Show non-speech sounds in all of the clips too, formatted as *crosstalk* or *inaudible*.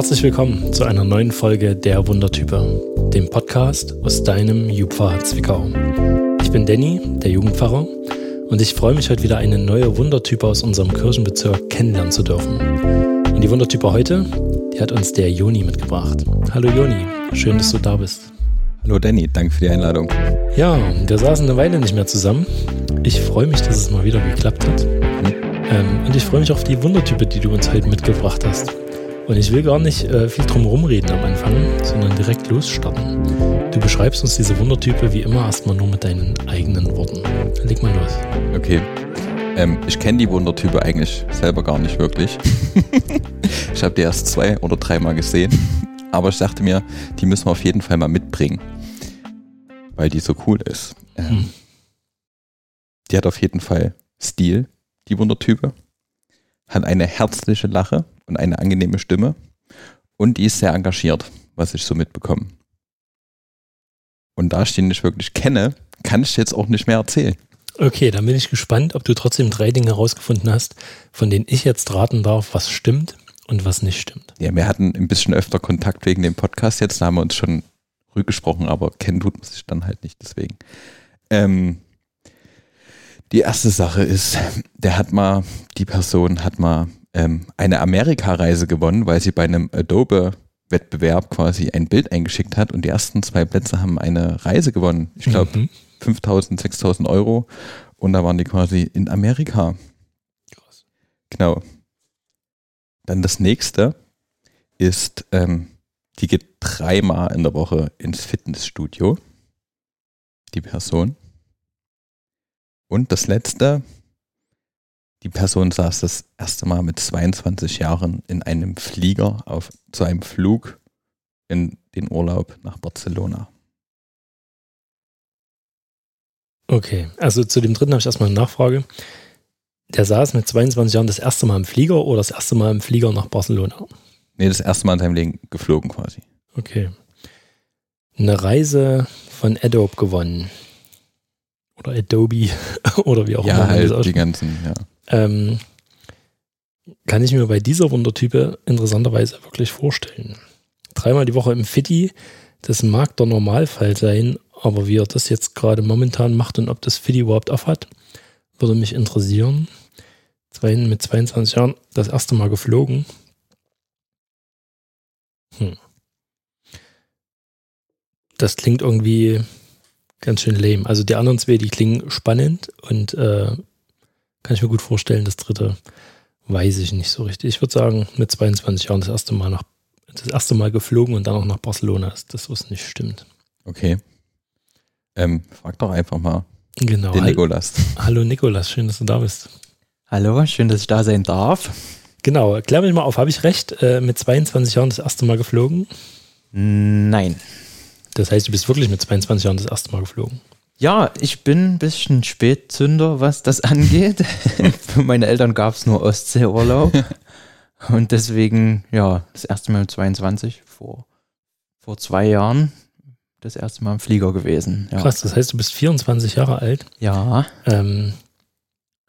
Herzlich willkommen zu einer neuen Folge der Wundertype, dem Podcast aus deinem Jupfer Zwickau. Ich bin Danny, der Jugendpfarrer, und ich freue mich heute wieder eine neue Wundertype aus unserem Kirchenbezirk kennenlernen zu dürfen. Und die Wundertype heute, die hat uns der Joni mitgebracht. Hallo Joni, schön, dass du da bist. Hallo Danny, danke für die Einladung. Ja, wir saßen eine Weile nicht mehr zusammen. Ich freue mich, dass es mal wieder geklappt hat. Mhm. Ähm, und ich freue mich auf die Wundertype, die du uns heute mitgebracht hast. Und ich will gar nicht äh, viel drum rumreden am Anfang, sondern direkt losstarten. Du beschreibst uns diese Wundertype wie immer erstmal nur mit deinen eigenen Worten. Leg mal los. Okay. Ähm, ich kenne die Wundertype eigentlich selber gar nicht wirklich. *laughs* ich habe die erst zwei oder dreimal gesehen. Aber ich dachte mir, die müssen wir auf jeden Fall mal mitbringen. Weil die so cool ist. Ähm, hm. Die hat auf jeden Fall Stil, die Wundertype. Hat eine herzliche Lache und eine angenehme Stimme. Und die ist sehr engagiert, was ich so mitbekomme. Und da ich die nicht wirklich kenne, kann ich jetzt auch nicht mehr erzählen. Okay, dann bin ich gespannt, ob du trotzdem drei Dinge herausgefunden hast, von denen ich jetzt raten darf, was stimmt und was nicht stimmt. Ja, wir hatten ein bisschen öfter Kontakt wegen dem Podcast jetzt, da haben wir uns schon rückgesprochen, aber kennen tut man sich dann halt nicht deswegen. Ähm, die erste Sache ist, der hat mal, die Person hat mal ähm, eine Amerika-Reise gewonnen, weil sie bei einem Adobe-Wettbewerb quasi ein Bild eingeschickt hat und die ersten zwei Plätze haben eine Reise gewonnen. Ich glaube mhm. 5000, 6000 Euro und da waren die quasi in Amerika. Krass. Genau. Dann das nächste ist, ähm, die geht dreimal in der Woche ins Fitnessstudio. Die Person. Und das letzte, die Person saß das erste Mal mit 22 Jahren in einem Flieger auf, zu einem Flug in den Urlaub nach Barcelona. Okay, also zu dem dritten habe ich erstmal eine Nachfrage. Der saß mit 22 Jahren das erste Mal im Flieger oder das erste Mal im Flieger nach Barcelona? Nee, das erste Mal in seinem Leben geflogen quasi. Okay. Eine Reise von Adobe gewonnen. Oder Adobe *laughs* oder wie auch ja, immer. Ja, halt die ganzen, ja. Ähm, kann ich mir bei dieser Wundertype interessanterweise wirklich vorstellen. Dreimal die Woche im Fitti, das mag der Normalfall sein, aber wie er das jetzt gerade momentan macht und ob das Fitti überhaupt aufhat, würde mich interessieren. Mit 22 Jahren das erste Mal geflogen. Hm. Das klingt irgendwie ganz schön lame. Also die anderen zwei, die klingen spannend und äh, kann ich mir gut vorstellen. Das dritte weiß ich nicht so richtig. Ich würde sagen, mit 22 Jahren das erste Mal nach das erste Mal geflogen und dann auch nach Barcelona ist das, was nicht stimmt. Okay. Ähm, frag doch einfach mal genau. den Nikolas. *laughs* Hallo Nikolas, schön, dass du da bist. Hallo, schön, dass ich da sein darf. Genau, klär mich mal auf, habe ich recht, äh, mit 22 Jahren das erste Mal geflogen? Nein. Das heißt, du bist wirklich mit 22 Jahren das erste Mal geflogen? Ja, ich bin ein bisschen Spätzünder, was das *laughs* angeht. Für meine Eltern gab es nur Ostseeurlaub. *laughs* Und deswegen, ja, das erste Mal mit 22, vor, vor zwei Jahren, das erste Mal im Flieger gewesen. Ja. Krass, das heißt, du bist 24 Jahre alt. Ja. Ähm,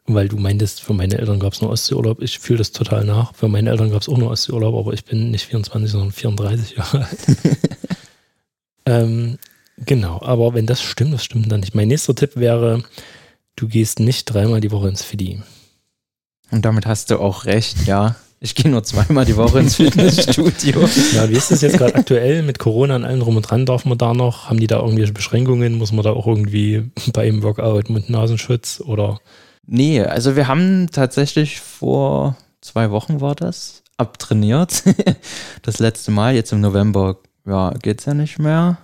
weil du meintest, für meine Eltern gab es nur Ostseeurlaub. Ich fühle das total nach. Für meine Eltern gab es auch nur Ostseeurlaub, aber ich bin nicht 24, sondern 34 Jahre alt. *laughs* ähm, Genau, aber wenn das stimmt, das stimmt dann nicht. Mein nächster Tipp wäre, du gehst nicht dreimal die Woche ins Fiddy. Und damit hast du auch recht, ja. Ich gehe nur zweimal die Woche ins Fitnessstudio. *laughs* ja, wie ist das jetzt gerade aktuell mit Corona und allem drum und dran? Darf man da noch? Haben die da irgendwelche Beschränkungen? Muss man da auch irgendwie *laughs* bei einem Workout Mund-Nasenschutz oder? Nee, also wir haben tatsächlich vor zwei Wochen war das abtrainiert. *laughs* das letzte Mal, jetzt im November, ja, geht's ja nicht mehr.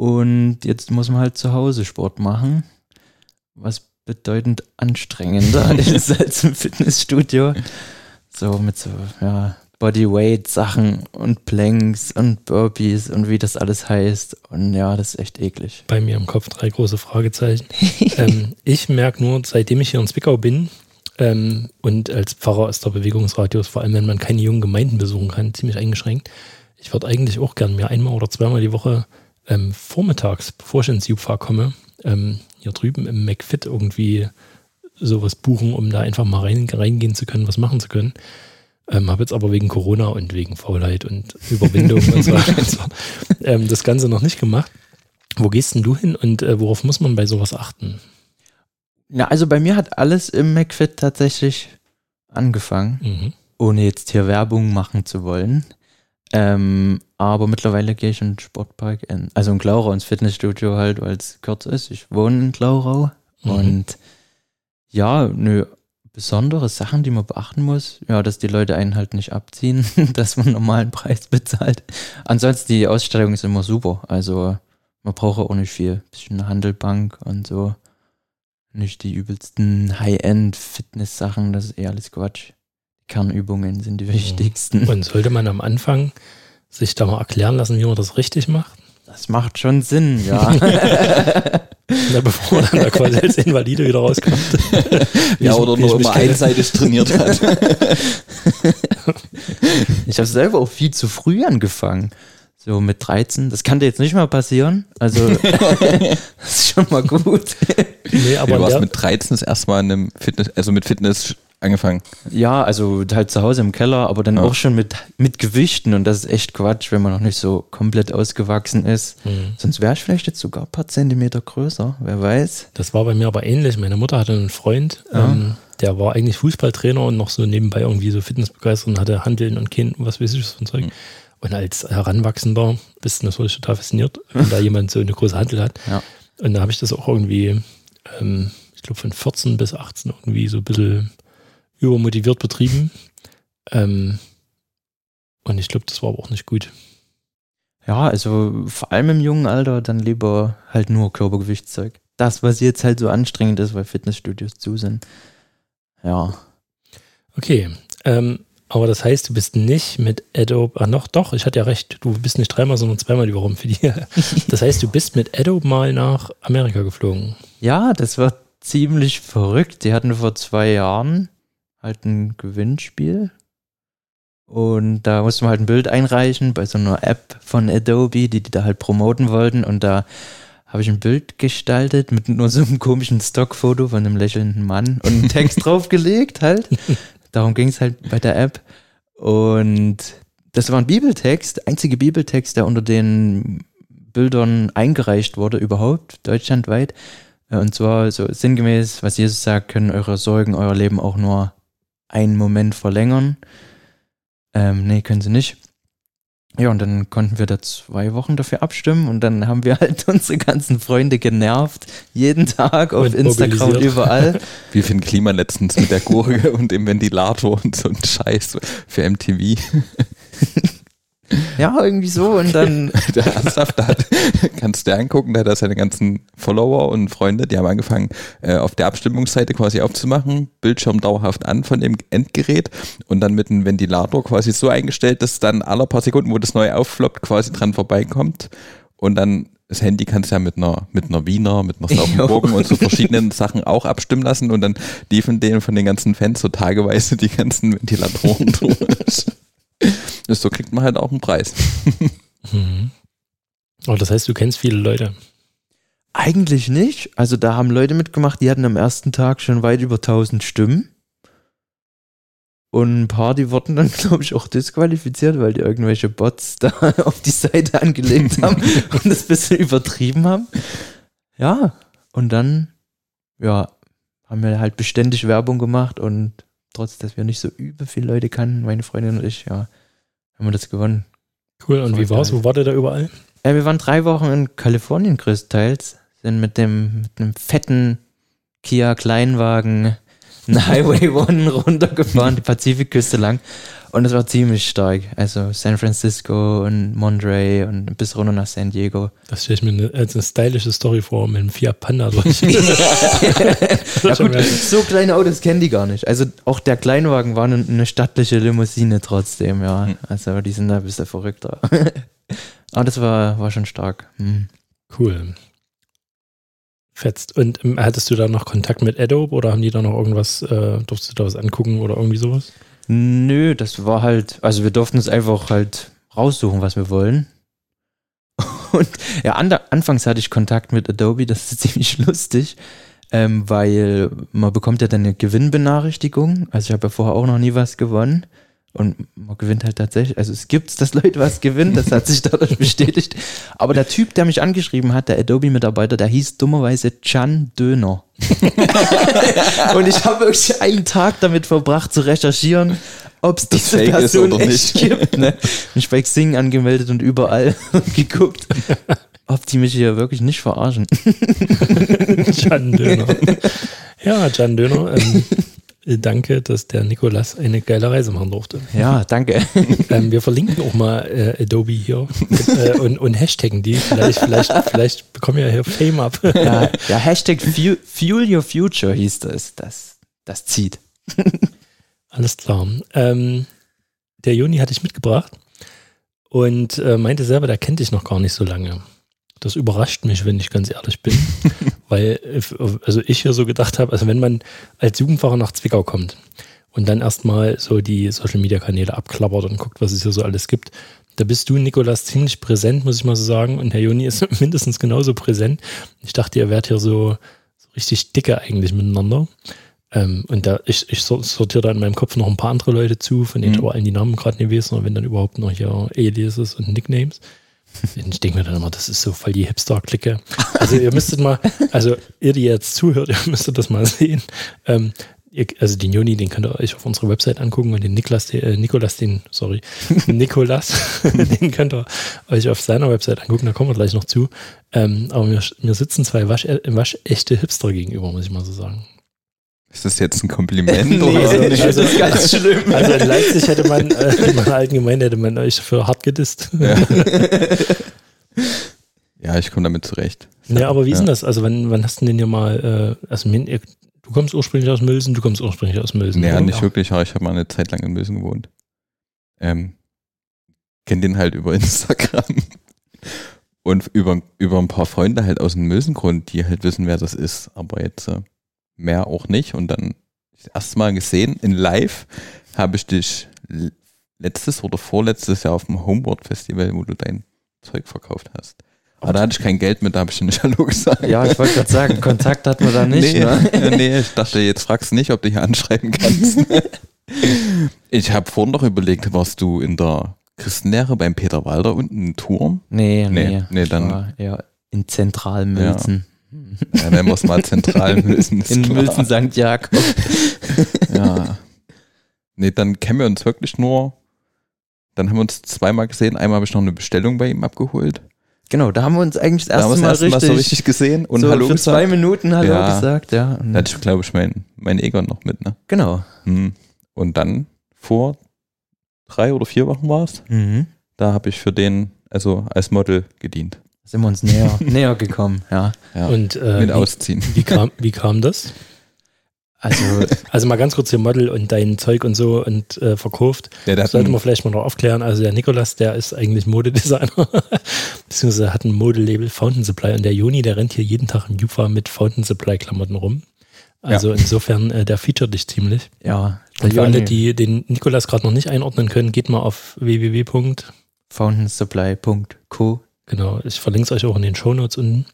Und jetzt muss man halt zu Hause Sport machen, was bedeutend anstrengender *laughs* ist als im Fitnessstudio. So mit so, ja, Bodyweight-Sachen und Planks und Burpees und wie das alles heißt. Und ja, das ist echt eklig. Bei mir im Kopf drei große Fragezeichen. *laughs* ähm, ich merke nur, seitdem ich hier in Zwickau bin ähm, und als Pfarrer ist der Bewegungsradius, vor allem wenn man keine jungen Gemeinden besuchen kann, ziemlich eingeschränkt. Ich würde eigentlich auch gern mir einmal oder zweimal die Woche ähm, vormittags, bevor ich ins Jupfa komme, ähm, hier drüben im McFit irgendwie sowas buchen, um da einfach mal rein, reingehen zu können, was machen zu können. Ähm, habe jetzt aber wegen Corona und wegen Faulheit und Überwindung und so *laughs* weiter ähm, das Ganze noch nicht gemacht. Wo gehst denn du hin und äh, worauf muss man bei sowas achten? Ja, also bei mir hat alles im McFit tatsächlich angefangen, Mhm. ohne jetzt hier Werbung machen zu wollen. Ähm, aber mittlerweile gehe ich in den Sportpark, in, also in Glaurau ins Fitnessstudio halt, weil es kürzer ist. Ich wohne in Glaurau Mhm. und ja, nö, besondere Sachen, die man beachten muss, ja, dass die Leute einen halt nicht abziehen, *laughs* dass man einen normalen Preis bezahlt. Ansonsten die Ausstellung ist immer super. Also man braucht auch nicht viel. Bisschen eine Handelbank und so. Nicht die übelsten High-End-Fitness-Sachen, das ist eh alles Quatsch. Kernübungen sind die wichtigsten. Und sollte man am Anfang sich da mal erklären lassen, wie man das richtig macht? Das macht schon Sinn, ja. *laughs* Na, bevor man dann da quasi als Invalide wieder rauskommt. *laughs* Ja, oder ich nur immer einseitig trainiert hat. *laughs* Ich habe selber auch viel zu früh angefangen. So mit 13. Das kann dir jetzt nicht mal passieren. Also, das ist schon mal gut. Nee, aber du warst mit 13 das erste Mal in einem Fitness, also mit Fitness angefangen. Ja, also halt zu Hause im Keller, aber dann Ja. auch schon mit, mit Gewichten. Und das ist echt Quatsch, wenn man noch nicht so komplett ausgewachsen ist. Mhm. Sonst wäre ich vielleicht jetzt sogar ein paar Zentimeter größer. Wer weiß. das war bei mir aber ähnlich. Meine Mutter hatte einen Freund, Ja. ähm, der war eigentlich Fußballtrainer und noch so nebenbei irgendwie so Fitnessbegeistert und hatte Handeln und Kind und was weiß ich, ein Zeug. Mhm. Und als Heranwachsender bist du natürlich total fasziniert, wenn da jemand so eine große Handel hat. Ja. Und da habe ich das auch irgendwie, ähm, ich glaube von 14 bis 18 irgendwie so ein bisschen übermotiviert betrieben. *laughs* Ähm, und ich glaube, das war aber auch nicht gut. Ja, also vor allem im jungen Alter dann lieber halt nur Körpergewichtszeug. Das, was jetzt halt so anstrengend ist, weil Fitnessstudios zu sind. Ja. Okay, ähm, aber das heißt, du bist nicht mit Adobe, ah noch, doch, ich hatte ja recht, du bist nicht dreimal, sondern zweimal die Woche für die. *laughs* Das heißt, du bist mit Adobe mal nach Amerika geflogen. Ja, das war ziemlich verrückt. Die hatten vor zwei Jahren halt ein Gewinnspiel. Und da musste man halt ein Bild einreichen bei so einer App von Adobe, die die da halt promoten wollten. Und da habe ich ein Bild gestaltet mit nur so einem komischen Stockfoto von einem lächelnden Mann und einen Text *laughs* draufgelegt halt. Darum ging es halt bei der App. Und das war ein Bibeltext, einzige Bibeltext, der unter den Bildern eingereicht wurde überhaupt, deutschlandweit. Und zwar so sinngemäß, was Jesus sagt, können eure Sorgen euer Leben auch nur einen Moment verlängern. Ähm, nee, können sie nicht. Ja, und dann konnten wir da zwei Wochen dafür abstimmen und dann haben wir *laughs* halt unsere ganzen Freunde genervt, jeden Tag auf Und Instagram und mobilisiert. überall. Wie für ein Klima letztens mit der Gurke *laughs* und dem Ventilator und so ein Scheiß für MTV. *laughs* Ja, irgendwie so. Und dann, *laughs* Der ernsthaft, da hat, kannst du dir angucken, da hat er seine ganzen Follower und Freunde, die haben angefangen, äh, auf der Abstimmungsseite quasi aufzumachen, Bildschirm dauerhaft an von dem Endgerät und dann mit einem Ventilator quasi so eingestellt, dass dann alle paar Sekunden, wo das neu auffloppt, quasi dran vorbeikommt. Und dann das Handy kannst du ja mit einer, mit einer Wiener, mit einer *laughs* Saufenburgen und so verschiedenen Sachen auch abstimmen lassen. Und dann liefen denen von den ganzen Fans so tageweise die ganzen Ventilatoren *laughs* durch. So kriegt man halt auch einen Preis. *laughs* Mhm. Aber das heißt, du kennst viele Leute. Eigentlich nicht. Also da haben Leute mitgemacht, die hatten am ersten Tag schon weit über 1000 Stimmen. Und ein paar, die wurden dann, *laughs* glaube ich, auch disqualifiziert, weil die irgendwelche Bots *laughs* da auf die Seite angelegt haben und das ein bisschen übertrieben haben. Ja, und dann, ja, haben wir halt beständig Werbung gemacht und trotz, dass wir nicht so übel viele Leute kannten, meine Freundin und ich, ja, haben wir das gewonnen. Cool. Und wie war's? Wo wart ihr da überall? Ja, wir waren drei Wochen in Kalifornien größtenteils, sind mit dem mit einem fetten Kia Kleinwagen einen *laughs* Highway One runtergefahren, die Pazifikküste lang. Und es war ziemlich stark. Also San Francisco und Monterey und bis runter nach San Diego. Das stelle ich mir eine, als eine stylische Story vor, mit einem Fiat Panda durch. *laughs* ja gut, so kleine Autos kennen die gar nicht. Also auch der Kleinwagen war eine, eine stattliche Limousine trotzdem, ja. Hm. Also die sind da ein bisschen verrückter. *laughs* Aber das war, war schon stark. Hm. Cool. Fetzt. Und ähm, hattest du da noch Kontakt mit Adobe oder haben die da noch irgendwas, äh, durftest du da was angucken oder irgendwie sowas? Nö, das war halt, also wir durften uns einfach halt raussuchen, was wir wollen. *laughs* Und ja, an, anfangs hatte ich Kontakt mit Adobe, das ist *laughs* ziemlich lustig, ähm, weil man bekommt ja dann eine Gewinnbenachrichtigung. Also ich habe ja vorher auch noch nie was gewonnen. Und man gewinnt halt tatsächlich, also es gibt's, dass Leute was gewinnen, das hat sich dadurch *laughs* bestätigt. Aber der Typ, der mich angeschrieben hat, der Adobe-Mitarbeiter, der hieß dummerweise Chan Döner. *laughs* und ich habe wirklich einen Tag damit verbracht zu recherchieren, ob es diese fake Person oder echt gibt. Ne? Mich bei Xing angemeldet und überall *laughs* geguckt, ob die mich hier wirklich nicht verarschen. Can Döner. Ja, Can Döner. Ähm, danke, dass der Nikolas eine geile Reise machen durfte. Ja, danke. *laughs* Ähm, wir verlinken auch mal äh, Adobe hier äh, und, und hashtaggen die. Vielleicht, vielleicht, vielleicht bekommen wir ja hier Fame ab. Ja, ja Hashtag Fuel, Fuel Your Future hieß das. Das, das zieht. *laughs* Alles klar. Ähm, der Juni hatte ich mitgebracht und äh, meinte selber, der kennt dich noch gar nicht so lange. Das überrascht mich, wenn ich ganz ehrlich bin, *laughs* weil also ich hier so gedacht habe, also wenn man als Jugendfahrer nach Zwickau kommt und dann erstmal so die Social Media Kanäle abklappert und guckt, was es hier so alles gibt, da bist du, Nikolas, ziemlich präsent, muss ich mal so sagen. Und Herr Juni ist *laughs* mindestens genauso präsent. Ich dachte, ihr wärt hier so, so richtig dicke eigentlich miteinander. Ähm, und da, ich, ich sortiere da in meinem Kopf noch ein paar andere Leute zu, von denen ich Mhm. aber allen die Namen gerade nicht weiß, sondern wenn dann überhaupt noch hier Aliases und Nicknames. *laughs* Ich denke mir dann immer, das ist so voll die Hipster-Clique. Also ihr müsstet mal, also ihr, die jetzt zuhört, ihr müsstet das mal sehen. Ähm, ihr, also den Joni, den könnt ihr euch auf unserer Website angucken und den Niklas, den, äh, Nikolas, den, sorry, *laughs* Nikolas, *laughs* den könnt ihr euch auf seiner Website angucken, da kommen wir gleich noch zu. Ähm, aber mir, mir sitzen zwei wasch, waschechte Hipster gegenüber, muss ich mal so sagen. Ist das jetzt ein Kompliment? *laughs* Nee, oder? also- das also- ist ganz *laughs* schlimm. Also in Leipzig hätte man, äh, *laughs* in meiner alten Gemeinde hätte man euch für hart gedisst. Ja. ja, ich komme damit zurecht. Ja, aber wie ist denn Ja. das? Also wann, wann hast du denn hier mal, äh, also du kommst ursprünglich aus Mülsen, du kommst ursprünglich aus Mülsen. Naja, nicht wirklich, aber ich habe mal eine Zeit lang in Mösen gewohnt. Ähm, kenn den halt über Instagram. Und über, über ein paar Freunde halt aus dem Mösengrund, die halt wissen, wer das ist. Aber jetzt äh, mehr auch nicht. Und dann das erste Mal gesehen, in live, habe ich dich letztes oder vorletztes Jahr auf dem Homeboard Festival, wo du dein Zeug verkauft hast. Aber da hatte ich kein Geld mit, da habe ich dir nicht *laughs* Hallo gesagt. Ja, ich wollte gerade sagen, Kontakt hat man da nicht. nee, Ne? *laughs* nee, ich dachte, jetzt fragst du nicht, ob du hier anschreiben kannst. *laughs* ich habe vorhin noch überlegt, warst du in der Christenlehre beim Peter Walder unten in Turm? Nee, Nee, nee. nee, dann- war eher in Zentralmülzen. Ja, wir es mal zentral Mülsen. *laughs* In klar. Mülzen St. Jakob. *laughs* Ja. Nee, dann kennen wir uns wirklich nur. Dann haben wir uns zweimal gesehen. Einmal habe ich noch eine Bestellung bei ihm abgeholt. Genau, da haben wir uns eigentlich das Da erste das Mal, erste Mal richtig, so richtig gesehen und so Hallo für zwei gesagt. Minuten Hallo Ja. gesagt, ja. Und Da hatte ich, glaube ich, mein, mein Egon noch mit, ne? genau. Hm. Und dann vor drei oder vier Wochen war es. Mhm. Da habe ich für den, also als Model gedient. Sind wir uns näher, *laughs* näher gekommen, ja. Ja. Und äh, mit wie, ausziehen. wie, kam, wie kam das? Also, *laughs* Also mal ganz kurz hier Model und dein Zeug und so und äh, verkauft. Ja, Das sollte man vielleicht mal noch aufklären. Also der Nikolas, der ist eigentlich Modedesigner, *laughs* beziehungsweise hat ein Modelabel Fountain Supply und der Joni, der rennt hier jeden Tag im Jufa mit Fountain Supply Klamotten rum. Also insofern, äh, der featuret dich ziemlich. ja. Und für alle, die den Nikolas gerade noch nicht einordnen können, geht mal auf www. Genau, ich verlinke es euch auch in den Shownotes unten.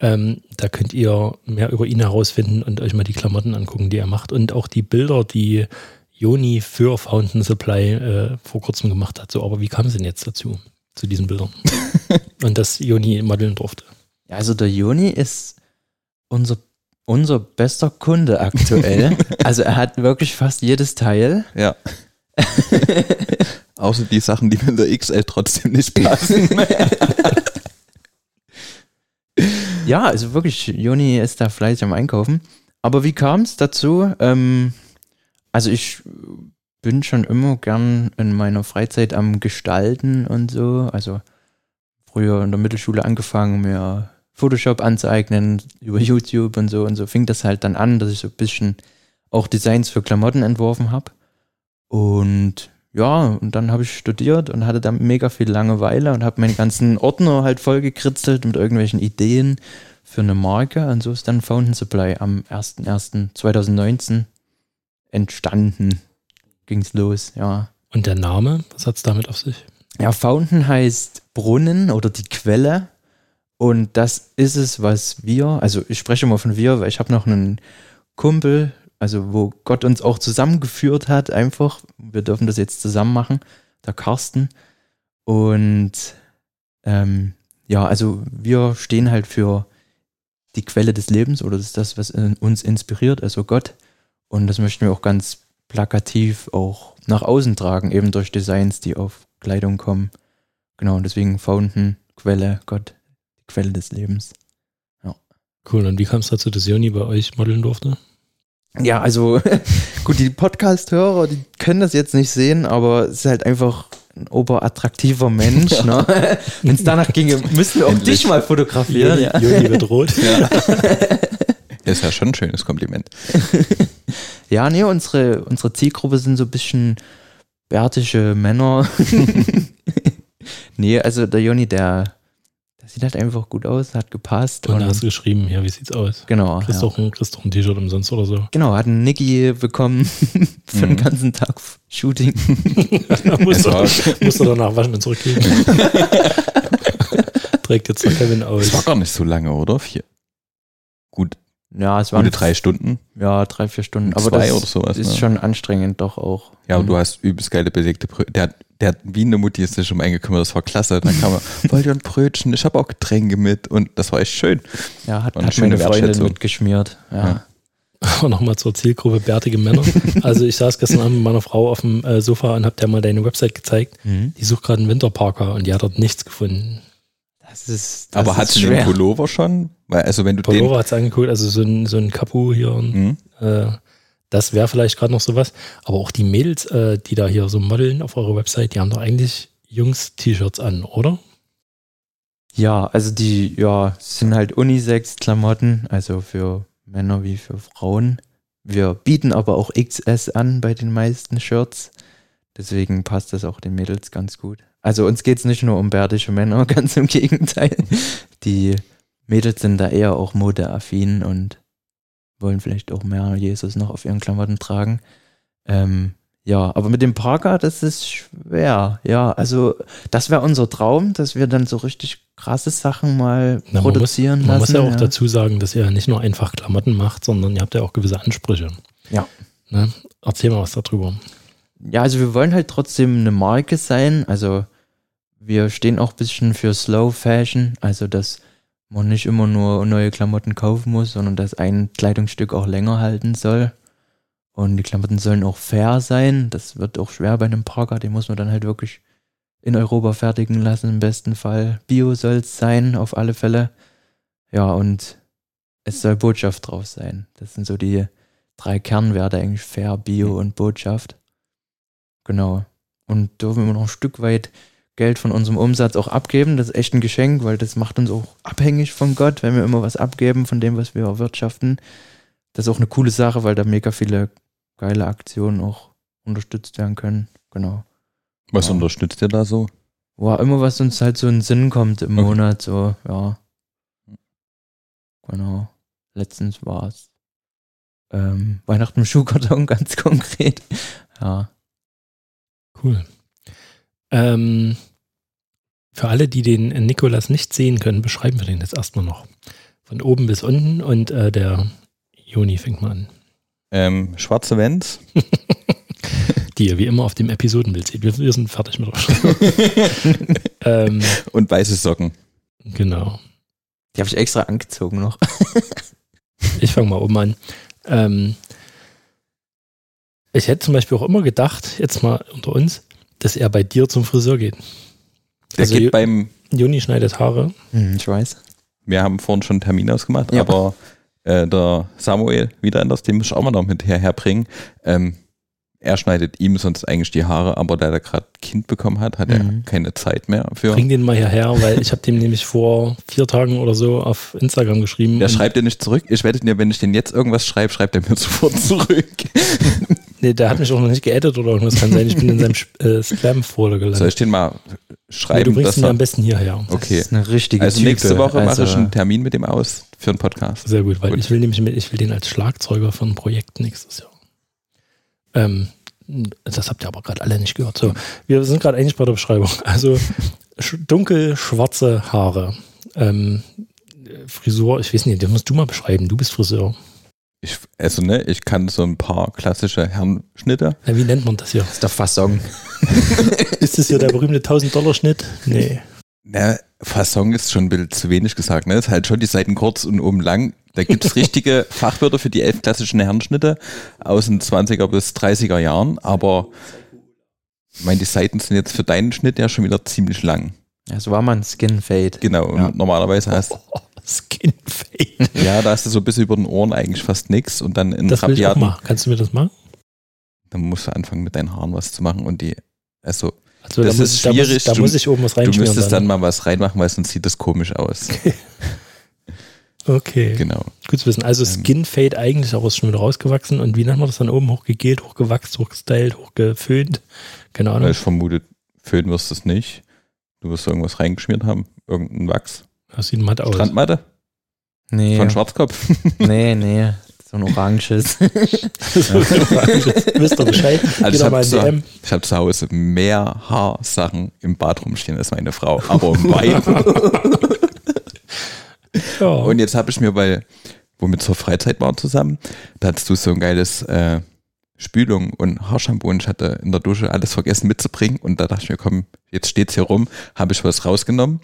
Ähm, da könnt ihr mehr über ihn herausfinden und euch mal die Klamotten angucken, die er macht und auch die Bilder, die Joni für Fountain Supply äh, vor kurzem gemacht hat. So, aber wie kam es denn jetzt dazu, zu diesen Bildern? *laughs* und dass Joni modeln durfte. Ja, also der Joni ist unser, unser bester Kunde aktuell. *laughs* also er hat wirklich fast jedes Teil. ja. *laughs* Außer die Sachen, die mit der XL trotzdem nicht passen. *laughs* Ja, also wirklich, Joni ist da fleißig am Einkaufen. Aber wie kam es dazu? Ähm, also ich bin schon immer gern in meiner Freizeit am Gestalten und so. Also früher in der Mittelschule angefangen, mir Photoshop anzueignen über YouTube und so. Und so fing das halt dann an, dass ich so ein bisschen auch Designs für Klamotten entworfen habe. Und ja, und dann habe ich studiert und hatte dann mega viel Langeweile und habe meinen ganzen Ordner halt vollgekritzelt mit irgendwelchen Ideen für eine Marke. Und so ist dann Fountain Supply am 01.01.2019 entstanden. Ging's los, ja. Und der Name, was hat es damit auf sich? Ja, Fountain heißt Brunnen oder die Quelle. Und das ist es, was wir, also ich spreche immer von wir, weil ich habe noch einen Kumpel, also wo Gott uns auch zusammengeführt hat, einfach. Wir dürfen das jetzt zusammen machen, der Carsten. Und ähm, ja, also wir stehen halt für die Quelle des Lebens oder das ist das, was uns inspiriert, also Gott. Und das möchten wir auch ganz plakativ auch nach außen tragen, eben durch Designs, die auf Kleidung kommen. Genau, und deswegen Fountain, Quelle, Gott, die Quelle des Lebens. Cool, und wie kam es dazu, dass Joni bei euch modeln durfte? Ja, also *laughs* gut, die Podcast-Hörer, die können das jetzt nicht sehen, aber es ist halt einfach ein oberattraktiver Mensch. Ne? *laughs* Wenn es danach ginge, müssten wir auch Endlich. dich mal fotografieren. Ja. Joni wird rot. Ja. *laughs* ist ja schon ein schönes Kompliment. ja, nee, unsere, unsere Zielgruppe sind so ein bisschen bärtische Männer. nee, also der Joni, der sieht halt einfach gut aus, hat gepasst. Und da hast du geschrieben, ja, wie sieht's aus? genau, Kriegst ja. doch ein, ein T-Shirt umsonst oder so. genau, hat einen Nicky bekommen *laughs* für den Mhm. ganzen Tag Shooting. *laughs* musst, du, musst du danach waschen und zurückgeben. *laughs* Trägt jetzt der Kevin aus. Es war gar nicht so lange, oder? Vier. Gut, Ja, es waren gute drei Stunden. Ja, drei, vier Stunden. Aber Zwei das oder sowas, ist ne? schon anstrengend doch auch. Ja, und Mhm. du hast übelst geile belegte Brötchen. Der, der hat wie eine Mutti ist sich um eingekümmert, das war klasse. Dann kam er, *laughs* wollt ihr ein Brötchen? Ich habe auch Getränke mit und das war echt schön. Ja, hat, hat schöne meine Freundin Wertschätzung. mitgeschmiert. Ja. Ja. *laughs* Aber nochmal zur Zielgruppe bärtige Männer. *laughs* Also ich saß gestern Abend mit meiner Frau auf dem äh, Sofa und hab der mal deine Website gezeigt. Mhm. Die sucht gerade einen Winterparker und die hat dort nichts gefunden. Das ist das Aber hat sie den. Pullover schon? Weil, also wenn du Pullover hat's angeguckt, also so ein, so ein Kapu hier und den. Hm? äh, das wäre vielleicht gerade noch sowas. Aber auch die Mädels, äh, die da hier so modeln auf eurer Website, die haben doch eigentlich Jungs-T-Shirts an, oder? Ja, also die, ja, es sind halt Unisex-Klamotten, also für Männer wie für Frauen. Wir bieten aber auch XS an bei den meisten Shirts. Deswegen passt das auch den Mädels ganz gut. Also uns geht es nicht nur um bärtische Männer, *laughs* ganz im Gegenteil. Die Mädels sind da eher auch modeaffin und wollen vielleicht auch mehr Jesus noch auf ihren Klamotten tragen. Ähm, ja, aber mit dem Parker, das ist schwer. Ja, also das wäre unser Traum, dass wir dann so richtig krasse Sachen mal Na, man produzieren Man muss lassen. ja auch dazu sagen, dass ihr nicht nur einfach Klamotten macht, sondern ihr habt ja auch gewisse Ansprüche. Ja. Ne? Erzähl mal was darüber. Ja, also wir wollen halt trotzdem eine Marke sein. Also wir stehen auch ein bisschen für Slow Fashion, also dass man nicht immer nur neue Klamotten kaufen muss, sondern dass ein Kleidungsstück auch länger halten soll. Und die Klamotten sollen auch fair sein. Das wird auch schwer bei einem Parker, den muss man dann halt wirklich in Europa fertigen lassen, im besten Fall. Bio soll es sein, auf alle Fälle. Ja, und es soll Botschaft drauf sein. Das sind so die drei Kernwerte eigentlich, fair, Bio und Botschaft. Genau. Und dürfen wir noch ein Stück weit Geld von unserem Umsatz auch abgeben. Das ist echt ein Geschenk, weil das macht uns auch abhängig von Gott, wenn wir immer was abgeben von dem, was wir erwirtschaften. Das ist auch eine coole Sache, weil da mega viele geile Aktionen auch unterstützt werden können. Genau. Was Ja. unterstützt ihr da so? War immer, was uns halt so in den Sinn kommt im Okay. Monat, so, ja. Genau. Letztens war es ähm, Weihnachten im Schuhkarton, *laughs* ganz konkret. Ja. Cool. Ähm, für alle, die den Nikolas nicht sehen können, beschreiben wir den jetzt erstmal noch. Von oben bis unten und äh, der Juni fängt mal an. Ähm, schwarze Vans. *laughs* Die ihr wie immer auf dem Episodenbild seht. Wir, wir sind fertig mit der Beschreibung. *laughs* ähm, und weiße Socken. genau. Die habe ich extra angezogen noch. *laughs* Ich fange mal oben an. Ähm, ich hätte zum Beispiel auch immer gedacht, jetzt mal unter uns, dass er bei dir zum Friseur geht. Der Also geht Ju- beim, Juni schneidet Haare. Hm, ich weiß. wir haben vorhin schon einen Termin ausgemacht, Ja. aber äh, der Samuel wieder anders, den muss ich auch mal noch mit hierher bringen. Ähm, er schneidet ihm sonst eigentlich die Haare, aber da er gerade Kind bekommen hat, hat er Mhm. keine Zeit mehr für. Bring den mal hierher, weil ich habe dem nämlich vor vier Tagen oder so auf Instagram geschrieben. Der schreibt dir nicht zurück. Ich wette dir, wenn ich den jetzt irgendwas schreibe, schreibt er mir *laughs* sofort zurück. Nee, der hat mich auch noch nicht geaddet oder irgendwas. Kann sein, ich bin in seinem äh, Spam-Folder Soll gelandet. ich den mal Nee, du schreiben, bringst ihn am besten hierher. Okay. Das ist eine richtige Also Type. nächste Woche mache Also, ich einen Termin mit dem aus für einen Podcast. Sehr gut, weil Gut. ich will nämlich mit, ich will den als Schlagzeuger für ein Projekt nächstes Jahr. Ähm, das habt ihr aber gerade alle nicht gehört. So, wir sind gerade eigentlich bei der Beschreibung. Also sch dunkel schwarze Haare. Ähm, Frisur, ich weiß nicht, das musst du mal beschreiben. Du bist Friseur. Ich, also ne, ich kann so ein paar klassische Herrenschnitte. Na, wie nennt man das hier? Das ist der Fasson. *laughs* Ist das hier der berühmte 1000-Dollar-Schnitt? Nee. Na, Fasson ist schon ein bisschen zu wenig gesagt, ne? Ist halt schon die Seiten kurz und oben lang. Da gibt es *laughs* richtige Fachwörter für die elf klassischen Herrenschnitte aus den 20er bis 30er Jahren, aber ich meine, die Seiten sind jetzt für deinen Schnitt ja schon wieder ziemlich lang. Ja, so war man Skin Fade. Genau, und Ja. normalerweise hast *laughs* Oh, Skin Fade. ja, da hast du so ein bisschen über den Ohren eigentlich fast nichts und dann in Das will ich auch Rabiaten. Kannst du mir das machen? dann musst du anfangen mit deinen Haaren was zu machen und die, also Also, Das da muss, ist da muss, schwierig. Da Du- muss ich oben was du reinschmieren. müsstest dann mal was reinmachen, weil sonst sieht das komisch aus. *laughs* Okay, Genau. gut zu wissen. Also Ähm. Skin Fade eigentlich auch ist schon wieder rausgewachsen. Und wie nennt man das dann oben? Hochgegelt, hochgewachst, hochgestylt, hochgeföhnt? Keine Weil Ahnung. ich vermute, föhnen wirst du es nicht. Du wirst irgendwas reingeschmiert haben, irgendein Wachs. Das sieht matt aus. Strandmatte Nee, von Schwarzkopf. nee, nee. *laughs* So ein oranges. *laughs* so, Wisst ihr Bescheid? Also ich habe in zu, DM. ich hab zu Hause mehr Haarsachen im Bad rumstehen als meine Frau, aber um Wein. *laughs* Ja. Und jetzt habe ich mir, weil, wo wir zur Freizeit waren zusammen, da hattest du so ein geiles äh, Spülung und Haarshampoo und ich hatte in der Dusche alles vergessen mitzubringen und da dachte ich mir, komm, jetzt steht's hier rum, habe ich was rausgenommen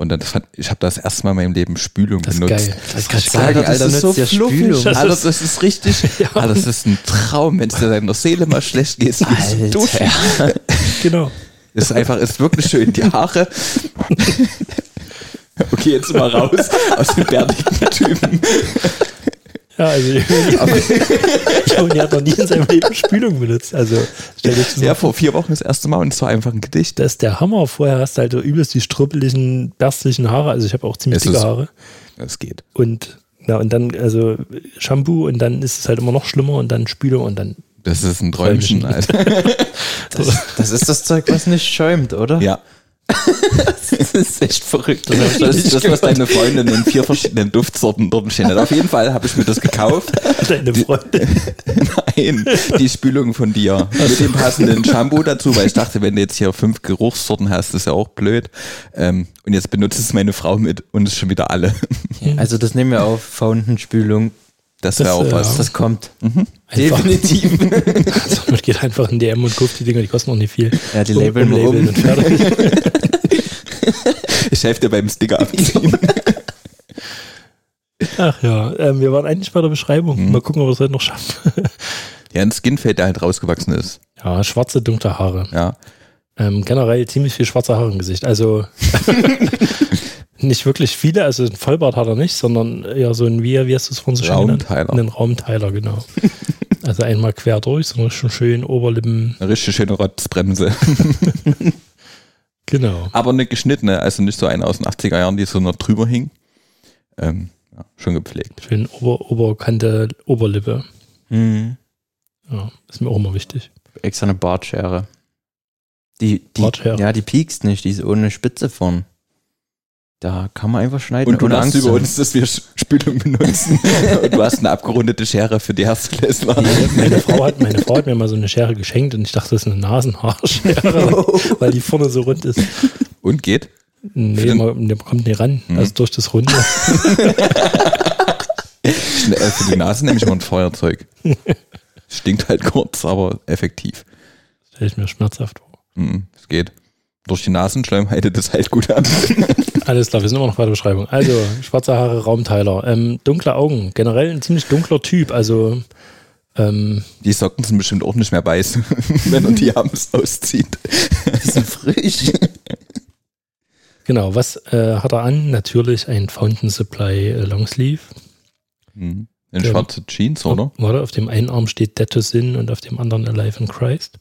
und dann fand, ich habe das erste Mal in meinem Leben Spülung das benutzt. geil. Das richtig du sagen, geil. Alter, das ist so ja. Spülung. Das Alter, das ist richtig, *laughs* Ja. Alter, das ist ein Traum, wenn es dir deiner Seele mal schlecht geht. du duschen. Alter. *laughs* Genau. Ist einfach, ist wirklich schön. Die Haare. *laughs* Okay, jetzt mal raus aus dem bärtigen Typen. Ja, also *laughs* Joni hat noch nie in seinem Leben Spülung benutzt. Also stell dir Ja, vor vier Wochen das erste Mal und es war einfach ein Gedicht. Das ist der Hammer. Vorher hast du halt so übelst die struppeligen, berstlichen Haare. Also ich habe auch ziemlich Es dicke ist- Haare. Das geht. Und ja, und dann, also Shampoo und dann ist es halt immer noch schlimmer und dann Spülung und dann. Das ist ein Träumchen, Alter. *laughs* Das, das ist das Zeug, was nicht schäumt, oder? Ja. Das ist echt verrückt. Das, das, nicht das was deine Freundin in vier verschiedenen Duftsorten dort stehen hat. Auf jeden Fall habe ich mir das gekauft. Deine Freundin. *laughs* Nein, die Spülung von dir. Mit dem passenden Shampoo dazu, weil ich dachte, wenn du jetzt hier fünf Geruchssorten hast, ist ja auch blöd. Ähm, und jetzt benutzt es meine Frau mit und ist schon wieder alle. Also das nehmen wir auf, Fountainspülung. Das Das, wäre auch äh, was. Das kommt. Einfach. Definitiv. *laughs* Also man geht einfach in DM und kauft die Dinger, die kosten noch nicht viel. Ja, die Um- labeln umlabeln um. und fertig. *laughs* Ich helfe dir beim Sticker abziehen. *laughs* Ach ja, ähm, wir waren eigentlich bei der Beschreibung. Mhm. Mal gucken, ob wir es heute noch schaffen. Ja, ein Skinfade, der halt rausgewachsen ist. Ja, schwarze, dunkle Haare. Ja. Ähm, generell ziemlich viel schwarze Haare im Gesicht. Also nicht wirklich viele, also ein Vollbart hat er nicht, sondern eher so ein, wie, wie hast du es vorhin so schön genannt? Raumteiler. Einen Raumteiler, genau. *laughs* also einmal quer durch, so schon schön Oberlippen. Eine richtig schöne Rotzbremse. *laughs* *laughs* Genau. Aber eine geschnittene, also nicht so eine aus den 80er Jahren, die so noch drüber hing. Ähm, ja, schon gepflegt. Schön Ober, Oberkante, Oberlippe. Mhm. Ja, ist mir auch immer wichtig. Extra eine Bartschere. Die, die, Bartschere. Ja, die piekst nicht, die ist ohne Spitze vorn. Da kann man einfach schneiden. Und du lachst Angst über uns, dass wir Spülung benutzen. *laughs* und du hast eine abgerundete Schere für die Erstklässler. Meine Frau, hat, meine Frau hat mir mal so eine Schere geschenkt und ich dachte, das ist eine Nasenhaarschere, *laughs* weil die vorne so rund ist. Und geht? Nee, man, der kommt nicht ran. Mhm. Also durch das Runde. *laughs* Äh, für die Nase nehme ich mal ein Feuerzeug. Stinkt halt kurz, aber effektiv. Stelle ich mir schmerzhaft vor. Mhm, Es geht. Durch die Nasenschleimhalte das halt gut an. Alles klar, wir sind immer noch bei der Beschreibung. Also, schwarze Haare, Raumteiler. Ähm, dunkle Augen. Generell ein ziemlich dunkler Typ. Also, ähm, Die Socken sind bestimmt auch nicht mehr weiß, *laughs* wenn er die abends auszieht. Die sind frisch. genau, was äh, hat er an? Natürlich ein Fountain Supply äh, Longsleeve. Mhm. In schwarze Jeans, oder? Warte, auf dem einen Arm steht Dead to Sin und auf dem anderen Alive in Christ.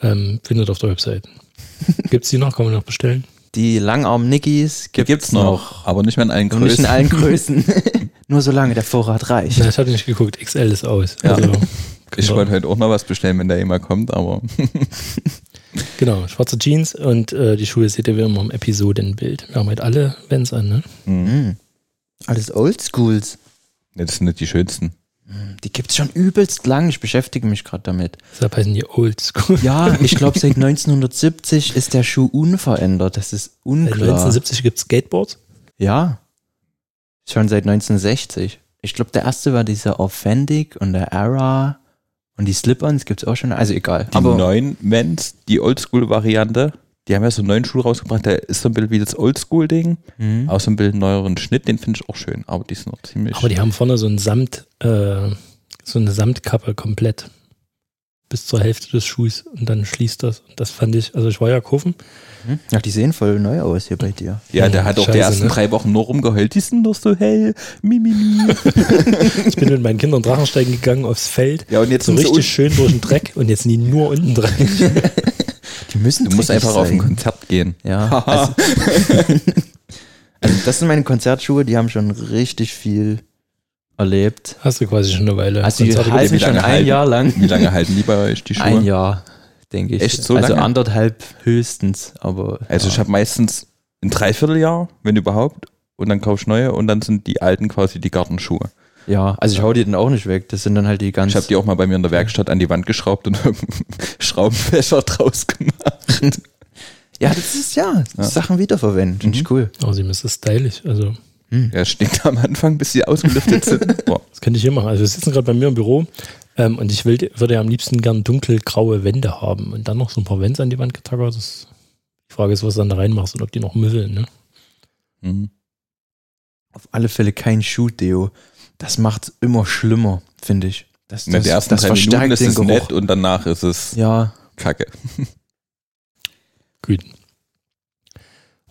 Ähm, findet auf der Website. *laughs* Gibt es die noch? Kann man noch bestellen? Die Langarm-Nickis Die gibt's noch, aber nicht mehr in allen Und nicht Größen. in allen Größen. *laughs* Nur solange der Vorrat reicht. Ich hatte nicht geguckt. XL ist aus. Ja. Also, Ich genau. wollte heute auch noch was bestellen, wenn der jemand kommt, aber *laughs* *laughs* Genau, schwarze Jeans und äh, die Schuhe seht ihr wie immer im Episodenbild. Wir haben halt alle Vans an, ne? Mhm. Alles Oldschools. Nee, das sind nicht die schönsten. Die gibt's schon übelst lang. Ich beschäftige mich gerade damit. Deshalb heißen die Old School. Ja, ich glaube, *laughs* seit 1970 ist der Schuh unverändert. Das ist Seit unklar. 1970 gibt es Skateboards. Ja. Schon seit 1960. ich glaube, der erste war dieser Authentic und der Era und die Slip-Ons gibt es auch schon. Also egal. Die Aber neuen Vans, die Oldschool-Variante, die haben ja so einen neuen Schuh rausgebracht, der ist so ein bisschen wie das Oldschool-Ding, Mhm. auch so ein bisschen neueren Schnitt, den finde ich auch schön, aber die sind noch ziemlich. Aber die haben vorne so ein Samt, äh, so eine Samtkappe komplett bis zur Hälfte des Schuhs und dann schließt das. Und das fand ich, also ich war ja kaufen. Mhm. Ja, die sehen voll neu aus hier bei dir. ja, der hat auch die Scheiße, ersten ne? drei Wochen nur rumgeheult, die sind doch so hell, mi, mi, mi. *laughs* Ich bin mit meinen Kindern Drachensteigen gegangen aufs Feld. Ja, und jetzt So sind sie richtig schön durch den Dreck und jetzt nie nur unten drin. *laughs* Die müssen Du musst einfach auf ein sein. Konzert gehen. Ja. *laughs* also, *laughs* also das sind meine Konzertschuhe, die haben schon richtig viel erlebt. Hast du quasi schon eine Weile. Also die Konzerte halten schon ein halten? Jahr lang. Wie lange halten die bei euch, die Schuhe? Ein Jahr, denke ich. Echt so also lange? anderthalb höchstens, aber Also ja. ich habe meistens ein Dreivierteljahr, wenn überhaupt, und dann kaufe ich neue und dann sind die alten quasi die Gartenschuhe. Ja, also ich hau die dann auch nicht weg. Das sind dann halt die ganz Ich habe die auch mal bei mir in der Werkstatt an die Wand geschraubt und *laughs* Schraubenfächer draus gemacht. *laughs* Ja, das ist ja, Ja. Sachen wiederverwenden. Finde ich Mhm. cool. Außerdem ist es stylisch. Also, Ja, stinkt am Anfang, bis sie ausgelüftet sind. *laughs* Boah. das könnte ich hier machen. Also, wir sitzen gerade bei mir im Büro ähm, und ich will, würde ja am liebsten gern dunkelgraue Wände haben und dann noch so ein paar Wände an die Wand getackert. Das, die Frage ist, was du dann da reinmachst und ob die noch müffeln. Ne? Mhm. Auf alle Fälle kein Schuh-Deo. Das macht immer schlimmer, finde ich. Das, In den das, ersten das drei Minuten ist den es Geruch. nett und danach ist es Ja, kacke. Gut.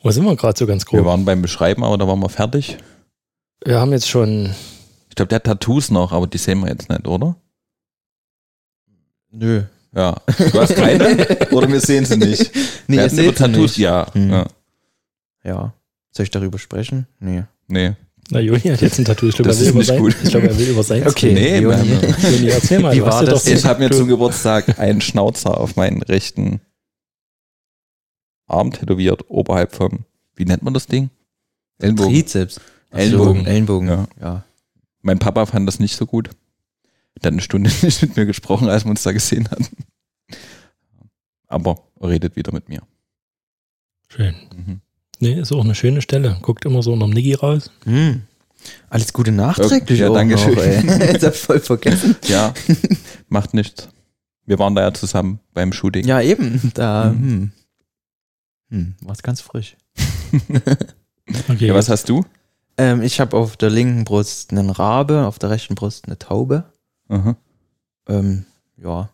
Wo sind wir gerade so ganz Wir grob? waren beim Beschreiben, aber da waren wir fertig. Wir haben jetzt schon, Ich glaube, der hat Tattoos noch, aber die sehen wir jetzt nicht, oder? nö. Ja. Du hast keine? *laughs* oder wir sehen sie nicht? Nee, Wir über Tattoos, nicht. ja. Hm. ja. Ja. Soll ich darüber sprechen? Nee. Nee. Na Juni hat jetzt ein Tattoo. Ich glaube, Das er will ist über nicht sein, gut. ich glaube, er will über sein. *laughs* Okay. Nee, Joni. Juni, erzähl mal. Wie war das? Ich habe mir zum Geburtstag einen Schnauzer auf meinen rechten Arm tätowiert, oberhalb vom, wie nennt man das Ding? Ellenbogen. Trizeps. Ellenbogen. Ellenbogen. Ja. ja. Mein Papa fand das nicht so gut. Der hat eine Stunde *laughs* nicht mit mir gesprochen, als wir uns da gesehen hatten. Aber er redet wieder mit mir. Schön. Mhm. Nee, ist auch eine schöne Stelle. Guckt immer so unterm Niggi raus. Hm. Alles Gute nachträglich. Ja, danke schön. ey. *laughs* Jetzt hab ich voll vergessen. Ja, macht nichts. Wir waren da ja zusammen beim Shooting. Ja, eben. Da, Mhm. hm. Hm, war's ganz frisch. *laughs* Okay, Ja, was hast du? Ähm, ich habe auf der linken Brust einen Rabe, auf der rechten Brust eine Taube. Aha. Ähm, ja,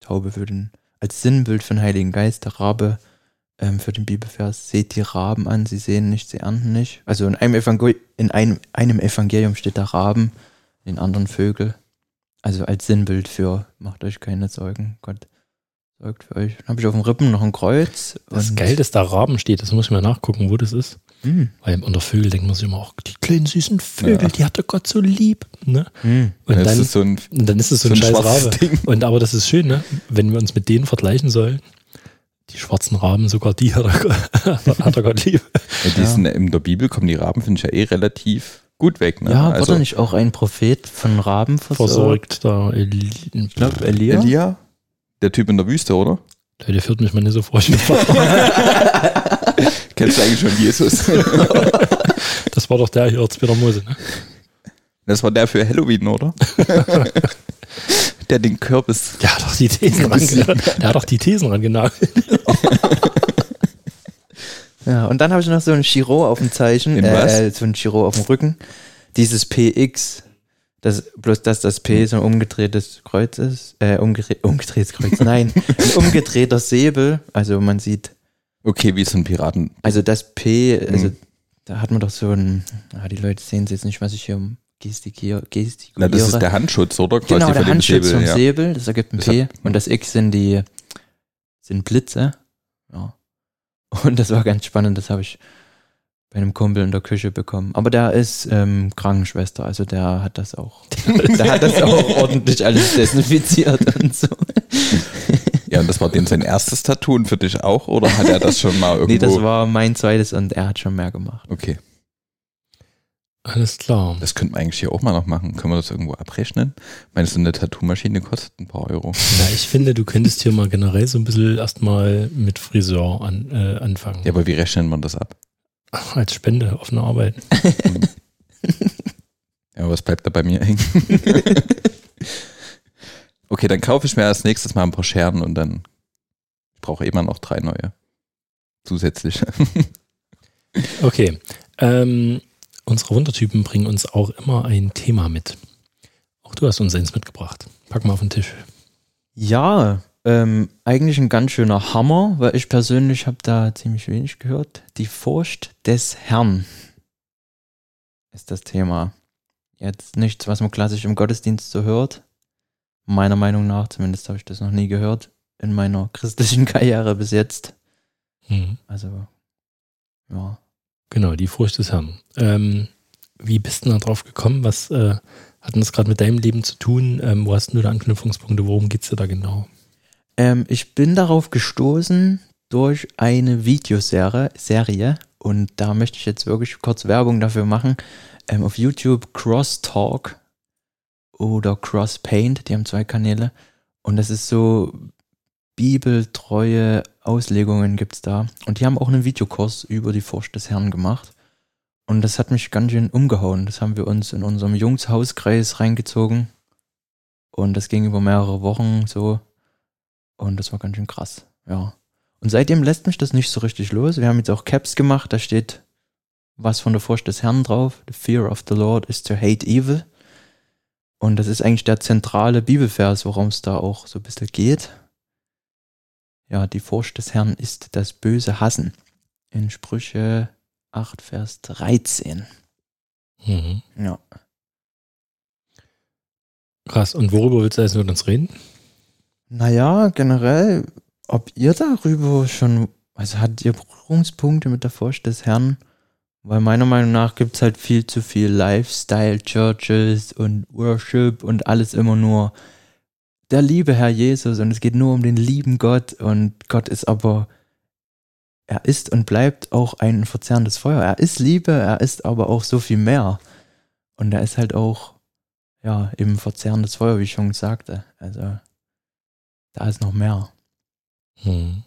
Taube für den, als Sinnbild für den Heiligen Geist, der Rabe ähm, für den Bibelvers, seht die Raben an, sie sehen nicht, sie ernten nicht. Also in einem, Evangel in einem, einem Evangelium steht der Raben, in anderen Vögel. Also als Sinnbild für, macht euch keine Sorgen, Gott sorgt für euch. Dann habe ich auf dem Rippen noch ein Kreuz. das geil, dass da Raben steht. Das muss ich mal nachgucken, wo das ist. Hm, Weil unter Vögel denkt man sich immer auch, die kleinen süßen Vögel, Ja. die hatte Gott so lieb. Ne? hm. Und das dann, ist so ein, und dann ist es so, so ein ein scheiß Rabe. Ding. Und aber das ist schön, ne? wenn wir uns mit denen vergleichen sollen. Die schwarzen Raben, sogar die hat er, *laughs* hat er Gott lieb. Ja, die sind, in der Bibel kommen die Raben, finde ich ja eh relativ gut weg. Ne? Ja, also, wurde nicht auch ein Prophet von Raben versorgt? Versorgt da. Eli Ich glaube, Elia. Elia, der Typ in der Wüste, oder? Leute, führt mich mal nicht so bin- *laughs* Kennst du eigentlich schon Jesus? *laughs* Das war doch der hier, 2. Mose. Ne? Das war der für Halloween, oder? Der den Kürbis. Der hat doch die Thesen rangenagelt. Der hat doch die Thesen rangenagelt. *laughs* Ja, und dann habe ich noch so ein Chiro auf dem Zeichen, In äh, so ein Chiro auf dem Rücken. Dieses PX, das, bloß dass das P so ein umgedrehtes Kreuz ist, äh, umgedre umgedrehtes Kreuz, *laughs* nein, ein umgedrehter Säbel, also man sieht, Okay, wie so ein Piraten. also das P, also Mhm. da hat man doch so ein, ah, die Leute sehen es jetzt nicht, was ich hier gestikuliere. Na, das ist der Handschutz, oder? Quasi genau, der Handschutz Säbel, vom ja. Säbel, das ergibt ein Das P und das X sind die, sind Blitze, ja. Und das war ganz spannend, das habe ich bei einem Kumpel in der Küche bekommen. Aber der ist ähm, Krankenschwester, also der hat das auch, *laughs* der hat das auch ordentlich alles desinfiziert und so. Ja, und das war dem sein erstes Tattoo und für dich auch, oder hat er das schon mal irgendwo? Nee, das war mein zweites und er hat schon mehr gemacht. Okay, Alles klar. das könnten wir eigentlich hier auch mal noch machen. Können wir das irgendwo abrechnen? Ich meine, so eine Tattoo-Maschine kostet ein paar Euro. Ja, ich finde, du könntest hier mal generell so ein bisschen erstmal mit Friseur an, äh, anfangen. Ja, aber wie rechnen wir das ab? Als Spende, offene Arbeit. *laughs* Ja, was bleibt da bei mir hängen? *laughs* okay, dann kaufe ich mir als nächstes mal ein paar Scheren und dann ich brauche immer noch drei neue. Zusätzlich. *laughs* Okay. Ähm, unsere Wundertypen bringen uns auch immer ein Thema mit. Auch du hast uns eins mitgebracht. Pack mal auf den Tisch. Ja, ähm, eigentlich ein ganz schöner Hammer, weil ich persönlich habe da ziemlich wenig gehört. Die Furcht des Herrn ist das Thema. Jetzt nichts, was man klassisch im Gottesdienst so hört. Meiner Meinung nach, zumindest habe ich das noch nie gehört in meiner christlichen *laughs* Karriere bis jetzt. Mhm. Also, ja. Genau, die Furcht des Herrn. Ähm, wie bist du da drauf gekommen? Was äh, hat denn das gerade mit deinem Leben zu tun? Ähm, wo hast du da Anknüpfungspunkte? Worum geht es dir da genau? Ähm, ich bin darauf gestoßen durch eine Videoserie Serie und da möchte ich jetzt wirklich kurz Werbung dafür machen. Ähm, auf YouTube Crosstalk oder Crosspaint, die haben zwei Kanäle und das ist so bibeltreue Auslegungen gibt es da und die haben auch einen Videokurs über die Furcht des Herrn gemacht und das hat mich ganz schön umgehauen. Das haben wir uns in unserem Jungshauskreis reingezogen und das ging über mehrere Wochen so und das war ganz schön krass, ja. Und seitdem lässt mich das nicht so richtig los. Wir haben jetzt auch Caps gemacht, da steht was von der Furcht des Herrn drauf. The fear of the Lord is to hate evil. Und das ist eigentlich der zentrale Bibelvers, worum es da auch so ein bisschen geht. Ja, die Furcht des Herrn ist das böse Hassen. In Sprüche 8, Vers 13. Mhm. Ja. Krass. Und worüber willst du jetzt mit uns reden? Naja, generell, ob ihr darüber schon, also hattet ihr Berührungspunkte mit der Furcht des Herrn? Weil meiner Meinung nach gibt es halt viel zu viel Lifestyle-Churches und Worship und alles immer nur der liebe Herr Jesus und es geht nur um den lieben Gott und Gott ist aber, er ist und bleibt auch ein verzerrendes Feuer. Er ist Liebe, er ist aber auch so viel mehr. Und er ist halt auch, ja, eben verzerrendes Feuer, wie ich schon sagte. Also, da ist noch mehr. Hm.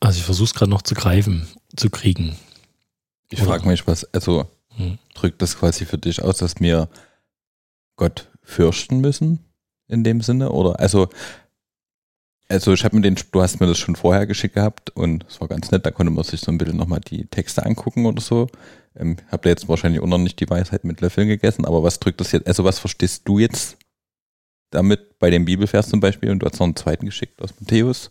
Also ich versuche es gerade noch zu greifen, zu kriegen. Ich frage mich, was, also Hm. drückt das quasi für dich aus, dass wir Gott fürchten müssen in dem Sinne? Oder also, also ich habe mir den, du hast mir das schon vorher geschickt gehabt und es war ganz nett, da konnte man sich so ein bisschen nochmal die Texte angucken oder so. Ähm, hab da jetzt wahrscheinlich auch noch nicht die Weisheit mit Löffeln gegessen, aber was drückt das jetzt, also was verstehst du jetzt damit bei dem Bibelvers zum Beispiel und du hast noch einen zweiten geschickt aus Matthäus?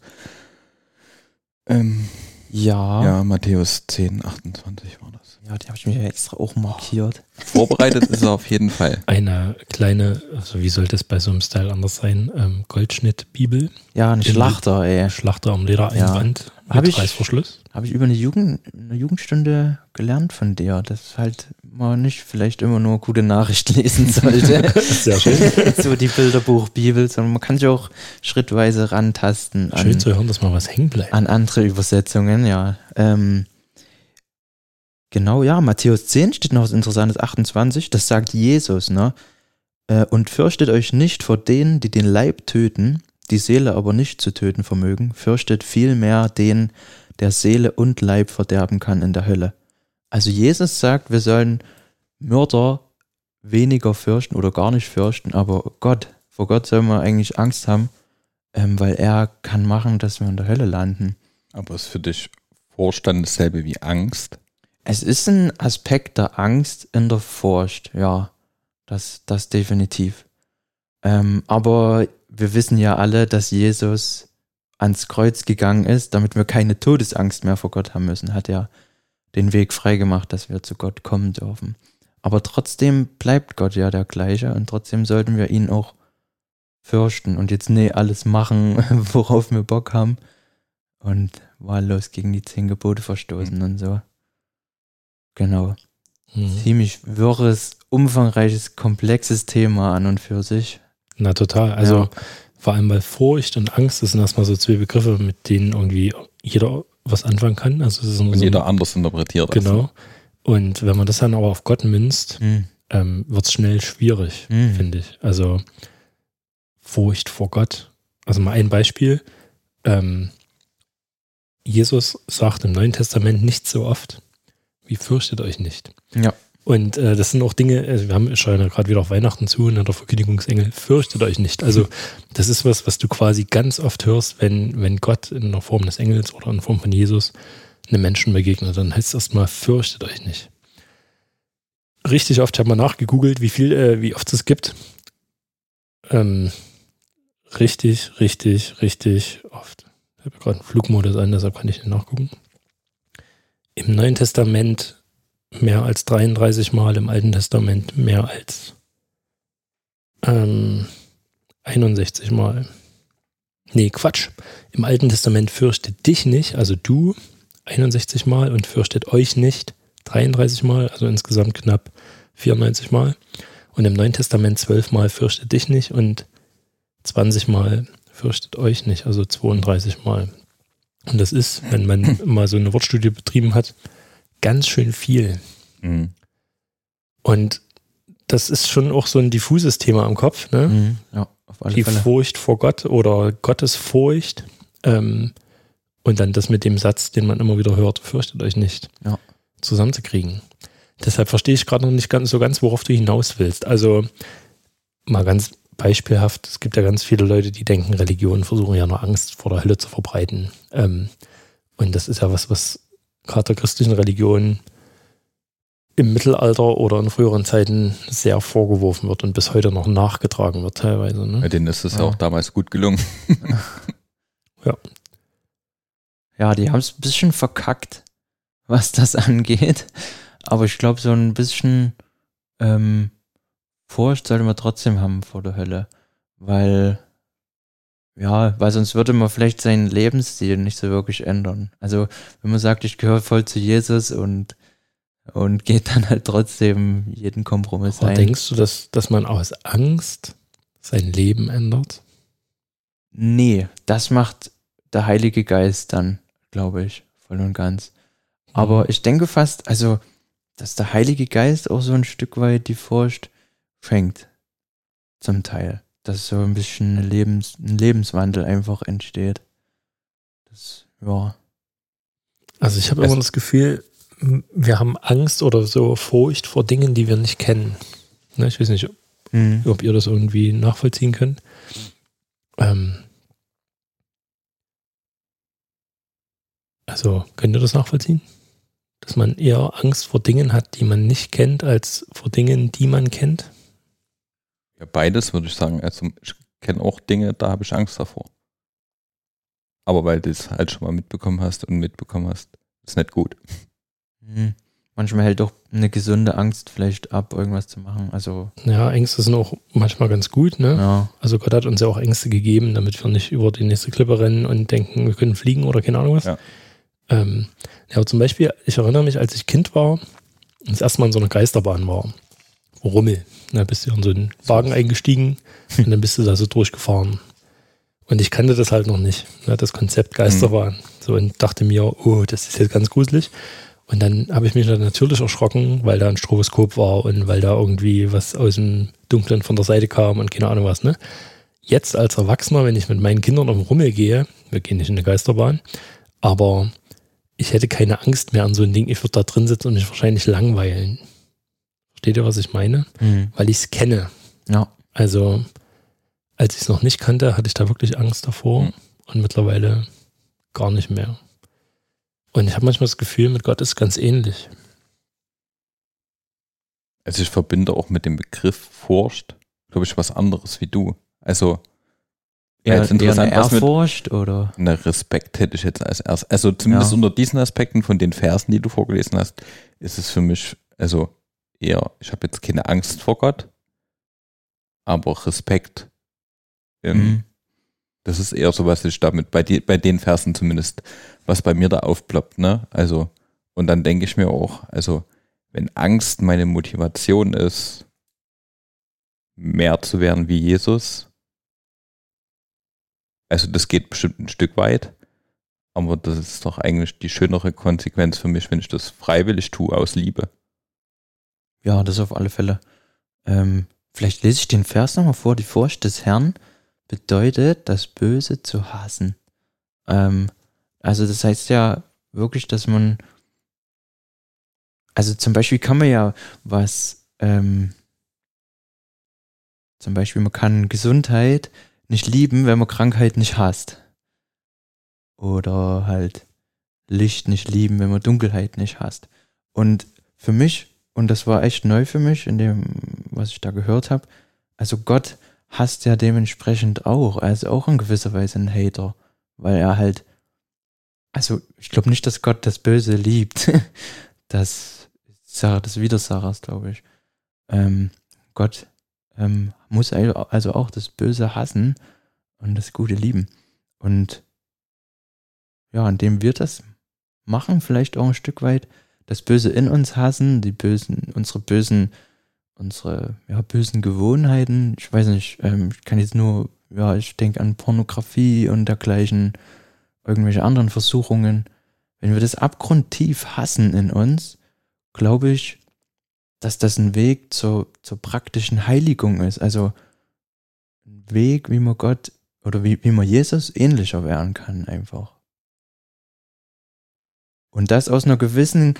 Ähm, Ja. ja, Matthäus 10, 28 war das. Ja, die habe ich mir extra auch markiert. *laughs* Vorbereitet ist er auf jeden Fall. Eine kleine, also wie sollte es bei so einem Style anders sein? Ähm, Goldschnitt-Bibel, Ja, ein Schlachter, ey. Schlachter am Ledereinband Hab mit ich- Reißverschluss. Habe ich über eine, Jugend, eine Jugendstunde gelernt von dir, dass halt man nicht vielleicht immer nur gute Nachrichten *laughs* lesen sollte. *laughs* Sehr schön. so die Bilderbuch-Bibel, sondern man kann sich auch schrittweise rantasten an, Schön zu hören, dass mal was hängen bleibt. an andere Übersetzungen, ja. Ähm, genau, ja, Matthäus 10 steht noch was Interessantes, 28, das sagt Jesus, ne? Äh, Und fürchtet euch nicht vor denen, die den Leib töten, die Seele aber nicht zu töten vermögen, fürchtet vielmehr den, der Seele und Leib verderben kann in der Hölle. Also Jesus sagt, wir sollen Mörder weniger fürchten oder gar nicht fürchten, aber Gott, vor Gott soll man eigentlich Angst haben, ähm, weil er kann machen, dass wir in der Hölle landen. Aber ist für dich Vorstand dasselbe wie Angst? Es ist ein Aspekt der Angst in der Furcht, ja, das, das definitiv. Ähm, aber wir wissen ja alle, dass Jesus ans Kreuz gegangen ist, damit wir keine Todesangst mehr vor Gott haben müssen. Hat ja den Weg freigemacht, dass wir zu Gott kommen dürfen. Aber trotzdem bleibt Gott ja der gleiche und trotzdem sollten wir ihn auch fürchten und jetzt nee, alles machen, *laughs* worauf wir Bock haben und wahllos gegen die zehn Gebote verstoßen und so. Genau. Hm. Ziemlich wirres, umfangreiches, komplexes Thema an und für sich. Na total. Also Ja. vor allem weil Furcht und Angst das sind erstmal so zwei Begriffe, mit denen irgendwie jeder was anfangen kann. Also es ist Und so jeder anders interpretiert. das. genau. Und wenn man das dann aber auf Gott münzt, Hm. ähm, wird es schnell schwierig, Mhm. finde ich. Also Furcht vor Gott. Also mal ein Beispiel. Ähm, Jesus sagt im Neuen Testament nicht so oft, wie fürchtet euch nicht. Ja. Und äh, das sind auch Dinge, äh, wir haben schauen ja gerade wieder auf Weihnachten zu, und der Verkündigungsengel, fürchtet euch nicht. Also das ist was, was du quasi ganz oft hörst, wenn, wenn Gott in der Form des Engels oder in Form von Jesus einem Menschen begegnet, dann heißt es erstmal, fürchtet euch nicht. Richtig oft, ich habe mal nachgegoogelt, wie viel, äh, wie oft es gibt. Ähm, richtig, richtig, richtig oft. Ich habe gerade einen Flugmodus an, deshalb kann ich nicht nachgucken. Im Neuen Testament mehr als 33 Mal, im Alten Testament mehr als ähm, 61 Mal. Nee, Quatsch. Im Alten Testament fürchtet dich nicht, also du 61 Mal und fürchtet euch nicht 33 Mal, also insgesamt knapp 94 Mal. Und im Neuen Testament 12 Mal fürchtet dich nicht und 20 Mal fürchtet euch nicht, also 32 Mal. Und das ist, wenn man *laughs* mal so eine Wortstudie betrieben hat, ganz schön viel. Mhm. Und das ist schon auch so ein diffuses Thema im Kopf, ne? Mhm. Ja, auf alle Die Fälle. Furcht vor Gott oder Gottesfurcht. Ähm, und dann das mit dem Satz, den man immer wieder hört, fürchtet euch nicht, Ja. zusammenzukriegen. Deshalb verstehe ich gerade noch nicht ganz so ganz, worauf du hinaus willst. Also mal ganz beispielhaft, es gibt ja ganz viele Leute, die denken, Religionen versuchen ja nur Angst vor der Hölle zu verbreiten. Ähm, und das ist ja was, was gerade der christlichen Religion im Mittelalter oder in früheren Zeiten sehr vorgeworfen wird und bis heute noch nachgetragen wird teilweise. Ne? Bei denen ist es ja Ja. auch damals gut gelungen. *laughs* Ja, die haben es ein bisschen verkackt, was das *laughs* angeht. Aber ich glaube, so ein bisschen ähm, Furcht sollte man trotzdem haben vor der Hölle. Weil, ja, weil sonst würde man vielleicht seinen Lebensstil nicht so wirklich ändern. Also, wenn man sagt, ich gehöre voll zu Jesus und, und geht dann halt trotzdem jeden Kompromiss Aber ein. denkst du, dass, dass man aus Angst sein Leben ändert? Nee, das macht der Heilige Geist dann, glaube ich, voll und ganz. Aber ich denke fast, also, dass der Heilige Geist auch so ein Stück weit die Furcht schenkt. Zum Teil. Dass so ein bisschen ein, Lebens, ein Lebenswandel einfach entsteht. Das, ja. Also ich habe immer das Gefühl, wir haben Angst oder so Furcht vor Dingen, die wir nicht kennen. Ne, ich weiß nicht, Mhm. ob ihr das irgendwie nachvollziehen könnt. Ähm also, könnt ihr das nachvollziehen? Dass man eher Angst vor Dingen hat, die man nicht kennt, als vor Dingen, die man kennt? Ja, beides würde ich sagen. Also ich kenne auch Dinge, da habe ich Angst davor. Aber weil du es halt schon mal mitbekommen hast und mitbekommen hast, ist nicht gut. Mhm. Manchmal hält doch eine gesunde Angst vielleicht ab, irgendwas zu machen. Also, Ja, Ängste sind auch manchmal ganz gut, ne? ja. Also Gott hat uns ja auch Ängste gegeben, damit wir nicht über die nächste Klippe rennen und denken, wir können fliegen oder keine Ahnung was. Ja. Ähm, ja, aber zum Beispiel, ich erinnere mich, als ich Kind war und das erste Mal in so einer Geisterbahn war, Rummel. Da bist du in so einen Wagen eingestiegen und dann bist du da so durchgefahren. Und ich kannte das halt noch nicht, ne, das Konzept Geisterbahn. So und dachte mir, oh, das ist jetzt ganz gruselig. Und dann habe ich mich dann natürlich erschrocken, weil da ein Stroboskop war und weil da irgendwie was aus dem Dunklen von der Seite kam und keine Ahnung was, ne? Jetzt als Erwachsener, wenn ich mit meinen Kindern auf den Rummel gehe, wir gehen nicht in eine Geisterbahn, aber ich hätte keine Angst mehr an so ein Ding, ich würde da drin sitzen und mich wahrscheinlich langweilen. Versteht ihr, was ich meine? Mhm. Weil ich es kenne. Ja. Also, als ich es noch nicht kannte, hatte ich da wirklich Angst davor Mhm. und mittlerweile gar nicht mehr. Und ich habe manchmal das Gefühl, mit Gott ist ganz ähnlich. Also ich verbinde auch mit dem Begriff Furcht, glaube ich, was anderes wie du. Also ja, Eher, jetzt eher eine interessant, was mit Ehrfurcht oder? na, Respekt hätte ich jetzt als erst. Also zumindest Ja. unter diesen Aspekten von den Versen, die du vorgelesen hast, ist es für mich, also eher, ich habe jetzt keine Angst vor Gott, aber Respekt. Ähm, Mhm. Das ist eher so, was ich damit, bei, die, bei den Versen zumindest, was bei mir da aufploppt, ne? Also, und dann denke ich mir auch, also, wenn Angst meine Motivation ist, mehr zu werden wie Jesus, also das geht bestimmt ein Stück weit, aber das ist doch eigentlich die schönere Konsequenz für mich, wenn ich das freiwillig tue, aus Liebe. Ja, das auf alle Fälle. Ähm, vielleicht lese ich den Vers nochmal vor. Die Furcht des Herrn bedeutet, das Böse zu hassen. Ähm, also das heißt ja wirklich, dass man Also zum Beispiel kann man ja was, ähm, zum Beispiel man kann Gesundheit nicht lieben, wenn man Krankheit nicht hasst. Oder halt Licht nicht lieben, wenn man Dunkelheit nicht hasst. Und für mich, und das war echt neu für mich, in dem, was ich da gehört habe, also Gott hasst ja dementsprechend auch. Er ist auch in gewisser Weise ein Hater, weil er halt, also ich glaube nicht, dass Gott das Böse liebt. *laughs* das Sarah des Widersachers, glaube ich. Ähm, Gott ähm, muss also auch das Böse hassen und das Gute lieben. Und ja, indem wir das machen, vielleicht auch ein Stück weit, das Böse in uns hassen, die bösen, unsere bösen, unsere ja, bösen Gewohnheiten. Ich weiß nicht, ähm, ich kann jetzt nur, ja, ich denke an Pornografie und dergleichen, irgendwelche anderen Versuchungen. Wenn wir das abgrundtief hassen in uns, glaube ich, dass das ein Weg zur, zur praktischen Heiligung ist. Also ein Weg, wie man Gott oder wie, wie man Jesus ähnlicher werden kann, einfach. Und das aus einer gewissen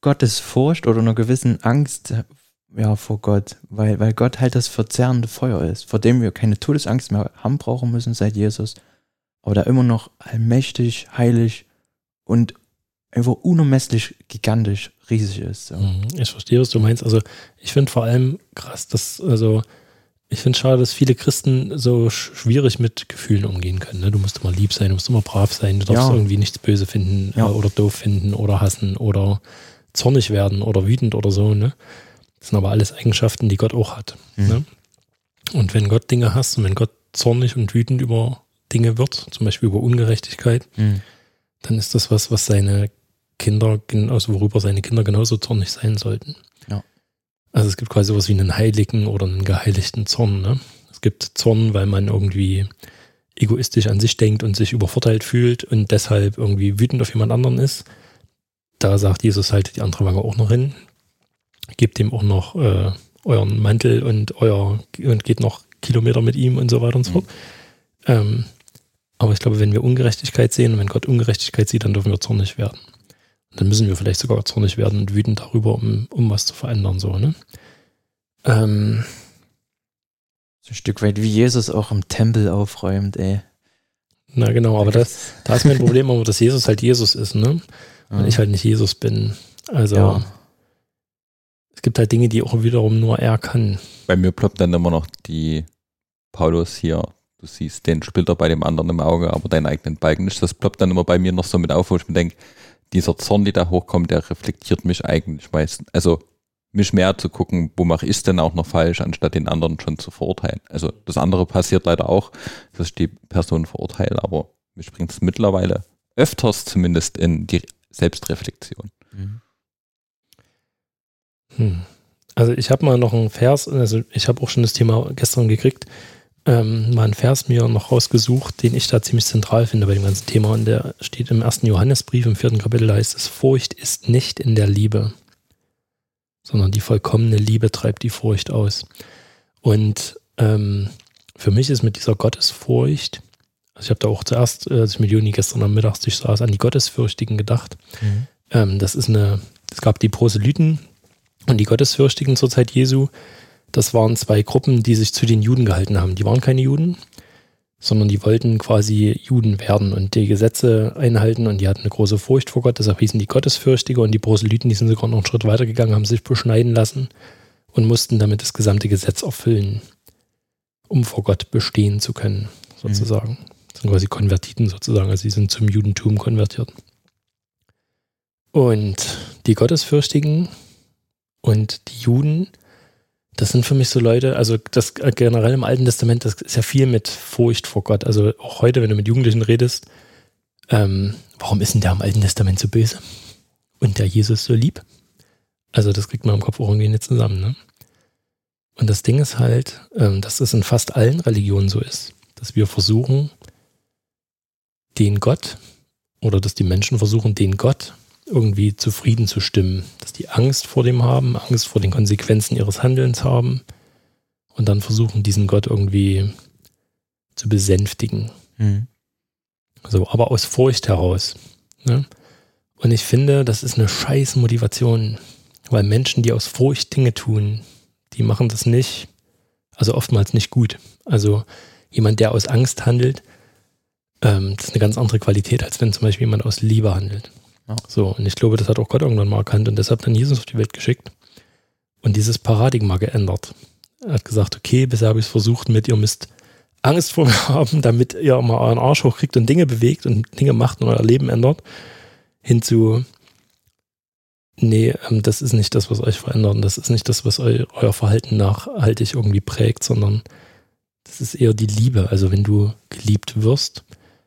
Gottesfurcht oder einer gewissen Angst ja, vor Gott, weil, weil Gott halt das verzerrende Feuer ist, vor dem wir keine Todesangst mehr haben brauchen müssen seit Jesus, aber da immer noch allmächtig, heilig und einfach unermesslich gigantisch riesig ist. So. Mhm, ich verstehe, was du meinst. Also ich finde vor allem krass, dass, also ich finde es schade, dass viele Christen so schwierig mit Gefühlen umgehen können. Ne? Du musst immer lieb sein, du musst immer brav sein, du darfst ja. irgendwie nichts böse finden ja. oder doof finden oder hassen oder zornig werden oder wütend oder so. Ne? Das sind aber alles Eigenschaften, die Gott auch hat. Mhm. Ne? Und wenn Gott Dinge hasst und wenn Gott zornig und wütend über Dinge wird, zum Beispiel über Ungerechtigkeit, mhm. dann ist das was, was seine Kinder, also worüber seine Kinder genauso zornig sein sollten. Also es gibt quasi sowas wie einen heiligen oder einen geheiligten Zorn. Ne? Es gibt Zorn, weil man irgendwie egoistisch an sich denkt und sich übervorteilt fühlt und deshalb irgendwie wütend auf jemand anderen ist. Da sagt Jesus halt die andere Wange auch noch hin. Gebt ihm auch noch äh, euren Mantel und euer und geht noch Kilometer mit ihm und so weiter und so fort. Mhm. Ähm, aber ich glaube, wenn wir Ungerechtigkeit sehen wenn Gott Ungerechtigkeit sieht, dann dürfen wir zornig werden dann müssen wir vielleicht sogar zornig werden und wütend darüber, um, um was zu verändern, so, ne? Ähm, so ein Stück weit wie Jesus auch im Tempel aufräumt, ey. Na genau, aber das, *laughs* da ist mein Problem, aber dass Jesus halt Jesus ist, ne? Und ja. ich halt nicht Jesus bin. Also ja. es gibt halt Dinge, die auch wiederum nur er kann. Bei mir ploppt dann immer noch die Paulus hier, du siehst den Splitter bei dem anderen im Auge, aber deinen eigenen Balken nicht. Das ploppt dann immer bei mir noch so mit auf, wo ich mir denke, dieser Zorn, der da hochkommt, der reflektiert mich eigentlich meistens. Also mich mehr zu gucken, wo mache ich es denn auch noch falsch, anstatt den anderen schon zu verurteilen. Also das andere passiert leider auch, dass ich die Person verurteile, aber mich bringt es mittlerweile öfters zumindest in die Selbstreflexion. Mhm. Hm. Also ich habe mal noch einen Vers, also ich habe auch schon das Thema gestern gekriegt, ähm, mal einen Vers mir noch rausgesucht, den ich da ziemlich zentral finde bei dem ganzen Thema. Und der steht im ersten Johannesbrief, im vierten Kapitel, da heißt es, Furcht ist nicht in der Liebe, sondern die vollkommene Liebe treibt die Furcht aus. Und ähm, für mich ist mit dieser Gottesfurcht, also ich habe da auch zuerst, äh, als ich mit Juni gestern am Mittagstisch saß, an die Gottesfürchtigen gedacht. Mhm. Ähm, das ist eine, es gab die Proselyten und die Gottesfürchtigen zur Zeit Jesu. Das waren zwei Gruppen, die sich zu den Juden gehalten haben. Die waren keine Juden, sondern die wollten quasi Juden werden und die Gesetze einhalten und die hatten eine große Furcht vor Gott. Deshalb hießen die Gottesfürchtige und die Proselyten, die sind sogar noch einen Schritt weiter gegangen, haben sich beschneiden lassen und mussten damit das gesamte Gesetz erfüllen, um vor Gott bestehen zu können, sozusagen. Mhm. Das sind quasi Konvertiten sozusagen, also sie sind zum Judentum konvertiert. Und die Gottesfürchtigen und die Juden das sind für mich so Leute, also das äh, generell im Alten Testament, das ist ja viel mit Furcht vor Gott. Also auch heute, wenn du mit Jugendlichen redest, ähm, warum ist denn der im Alten Testament so böse? Und der Jesus so lieb? Also das kriegt man im Kopf auch irgendwie nicht zusammen. Ne? Und das Ding ist halt, ähm, dass es in fast allen Religionen so ist, dass wir versuchen, den Gott oder dass die Menschen versuchen, den Gott irgendwie zufrieden zu stimmen, dass die Angst vor dem haben, Angst vor den Konsequenzen ihres Handelns haben und dann versuchen, diesen Gott irgendwie zu besänftigen. Mhm. So, aber aus Furcht heraus. Ne? Und ich finde, das ist eine scheiß Motivation. Weil Menschen, die aus Furcht Dinge tun, die machen das nicht, also oftmals nicht gut. Also jemand, der aus Angst handelt, ähm, das ist eine ganz andere Qualität, als wenn zum Beispiel jemand aus Liebe handelt. So, und ich glaube, das hat auch Gott irgendwann mal erkannt und deshalb dann Jesus auf die Welt geschickt und dieses Paradigma geändert. Er hat gesagt, okay, bisher habe ich es versucht mit, ihr müsst Angst vor mir *laughs* haben, damit ihr mal euren Arsch hochkriegt und Dinge bewegt und Dinge macht und euer Leben ändert, hinzu, nee, ähm, das ist nicht das, was euch verändert und das ist nicht das, was eu euer Verhalten nachhaltig irgendwie prägt, sondern das ist eher die Liebe. Also wenn du geliebt wirst,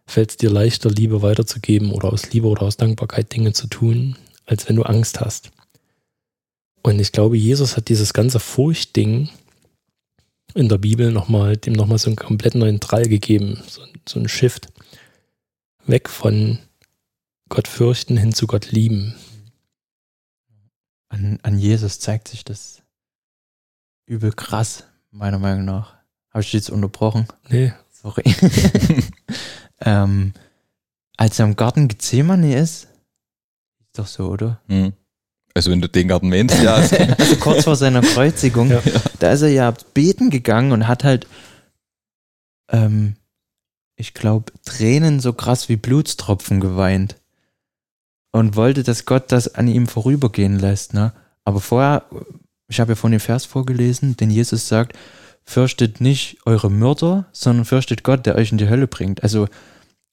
fällt es dir leichter, Liebe weiterzugeben oder aus Liebe oder aus Dankbarkeit Dinge zu tun, als wenn du Angst hast. Und ich glaube, Jesus hat dieses ganze Furchtding in der Bibel nochmal, dem nochmal so einen komplett neuen Drall gegeben, so, so ein Shift. Weg von Gott fürchten hin zu Gott lieben. An, an Jesus zeigt sich das übel krass, meiner Meinung nach. Habe ich dich jetzt unterbrochen? Nee. Sorry. *laughs* ähm, als er im Garten Gethsemane ist, ist doch so, oder? Hm. Also wenn du den Garten meinst, ja. also *laughs* kurz vor seiner Kreuzigung, Ja. da ist er ja beten gegangen und hat halt, ähm, ich glaube, Tränen so krass wie Blutstropfen geweint. Und wollte, dass Gott das an ihm vorübergehen lässt, ne? Aber vorher, ich habe ja von dem Vers vorgelesen, den Jesus sagt, fürchtet nicht eure Mörder, sondern fürchtet Gott, der euch in die Hölle bringt. Also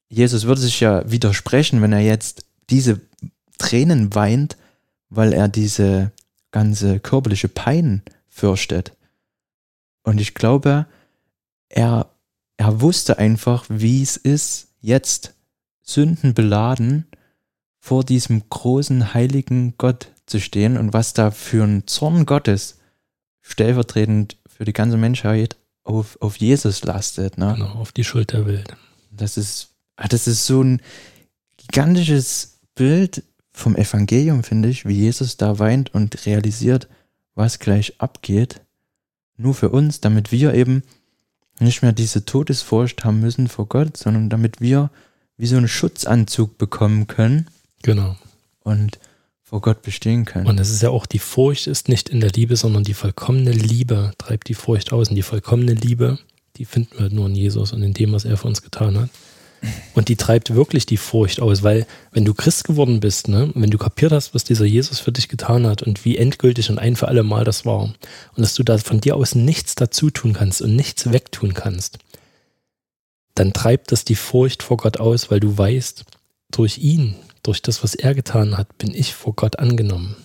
Jesus würde sich ja widersprechen, wenn er jetzt diese Tränen weint, weil er diese ganze körperliche Pein fürchtet. Und ich glaube, er, er wusste einfach, wie es ist, jetzt Sünden beladen vor diesem großen, heiligen Gott zu stehen und was da für ein Zorn Gottes stellvertretend für die ganze Menschheit auf, auf Jesus lastet. Ne? Genau, auf die Schuld der Welt. Das ist, ah, das ist so ein gigantisches Bild vom Evangelium, finde ich, wie Jesus da weint und realisiert, was gleich abgeht. Nur für uns, damit wir eben nicht mehr diese Todesfurcht haben müssen vor Gott, sondern damit wir wie so einen Schutzanzug bekommen können Genau. und vor Gott bestehen können. Und es ist ja auch, die Furcht ist nicht in der Liebe, sondern die vollkommene Liebe treibt die Furcht aus. Und die vollkommene Liebe, die finden wir nur in Jesus und in dem, was er für uns getan hat. Und die treibt wirklich die Furcht aus, weil wenn du Christ geworden bist, ne, wenn du kapiert hast, was dieser Jesus für dich getan hat und wie endgültig und ein für alle Mal das war und dass du da von dir aus nichts dazu tun kannst und nichts wegtun kannst, dann treibt das die Furcht vor Gott aus, weil du weißt, durch ihn, durch das, was er getan hat, bin ich vor Gott angenommen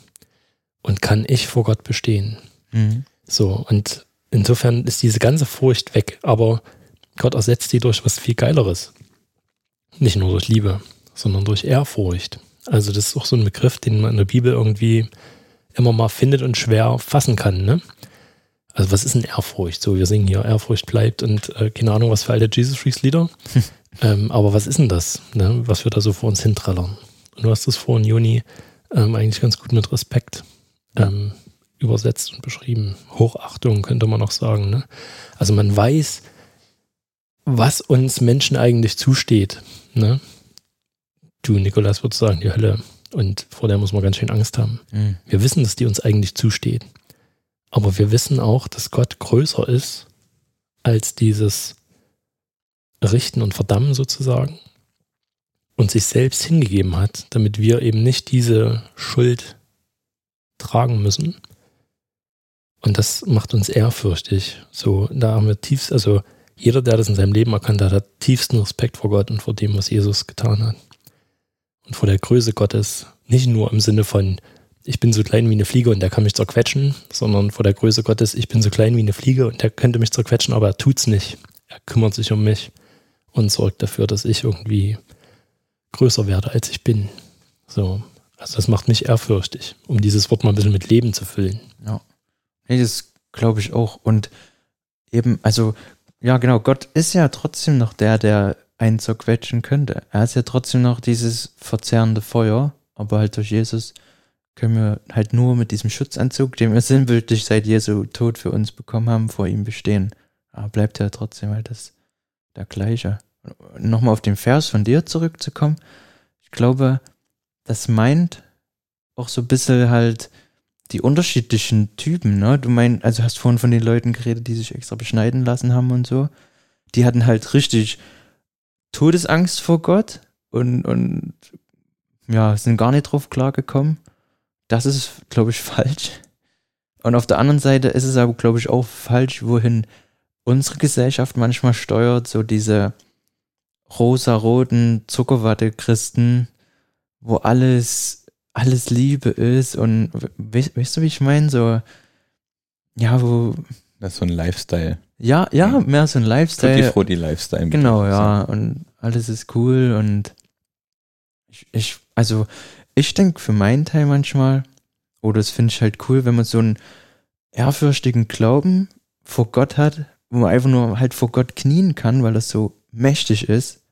und kann ich vor Gott bestehen. Mhm. So, und insofern ist diese ganze Furcht weg, aber Gott ersetzt die durch was viel Geileres. Nicht nur durch Liebe, sondern durch Ehrfurcht. Also das ist auch so ein Begriff, den man in der Bibel irgendwie immer mal findet und schwer fassen kann. Ne? Also was ist denn Ehrfurcht? So, wir singen hier, Ehrfurcht bleibt und äh, keine Ahnung, was für alte Jesus Freaks Lieder. *laughs* ähm, aber was ist denn das, ne? was wir da so vor uns hinträllern? Und du hast das vorhin, Juni, ähm, eigentlich ganz gut mit Respekt ähm, übersetzt und beschrieben. Hochachtung könnte man auch sagen. Ne? Also man weiß, was uns Menschen eigentlich zusteht. Ne? Du, Nikolas, würdest sagen, die Hölle. Und vor der muss man ganz schön Angst haben. Mhm. Wir wissen, dass die uns eigentlich zusteht. Aber wir wissen auch, dass Gott größer ist als dieses Richten und Verdammen sozusagen und sich selbst hingegeben hat, damit wir eben nicht diese Schuld tragen müssen. Und das macht uns ehrfürchtig. So, da haben wir tiefst, also jeder, der das in seinem Leben erkannt hat, hat tiefsten Respekt vor Gott und vor dem, was Jesus getan hat. Und vor der Größe Gottes, nicht nur im Sinne von, ich bin so klein wie eine Fliege und der kann mich zerquetschen, sondern vor der Größe Gottes, ich bin so klein wie eine Fliege und der könnte mich zerquetschen, aber er tut's nicht. Er kümmert sich um mich und sorgt dafür, dass ich irgendwie größer werde, als ich bin. So. Also das macht mich ehrfürchtig, um dieses Wort mal ein bisschen mit Leben zu füllen. Nee, das glaube ich auch. Und eben, also, ja, genau, Gott ist ja trotzdem noch der, der einen zerquetschen könnte. Er ist ja trotzdem noch dieses verzehrende Feuer, aber halt durch Jesus können wir halt nur mit diesem Schutzanzug, den wir sinnbildlich seit Jesu Tod für uns bekommen haben, vor ihm bestehen. Aber bleibt ja trotzdem halt das der gleiche. Nochmal auf den Vers von dir zurückzukommen. Ich glaube, das meint auch so ein bisschen halt die unterschiedlichen Typen, ne? Du meinst, also hast vorhin von den Leuten geredet, die sich extra beschneiden lassen haben und so. Die hatten halt richtig Todesangst vor Gott und, und ja, sind gar nicht drauf klargekommen. Das ist, glaube ich, *laughs* falsch. Und auf der anderen Seite ist es aber, glaube ich, auch falsch, wohin unsere Gesellschaft manchmal steuert, so diese rosa-roten Zuckerwatte-Christen, wo alles, alles Liebe ist und weißt, weißt du, wie ich meine? So, ja, wo. Das ist so ein Lifestyle. Ja, ja, mehr so ein Lifestyle. Tutti Frutti Lifestyle. Genau, ja. Und alles ist cool und ich, ich also ich denke für meinen Teil manchmal, oder das finde ich halt cool, wenn man so einen ehrfürchtigen Glauben vor Gott hat, wo man einfach nur halt vor Gott knien kann, weil das so mächtig ist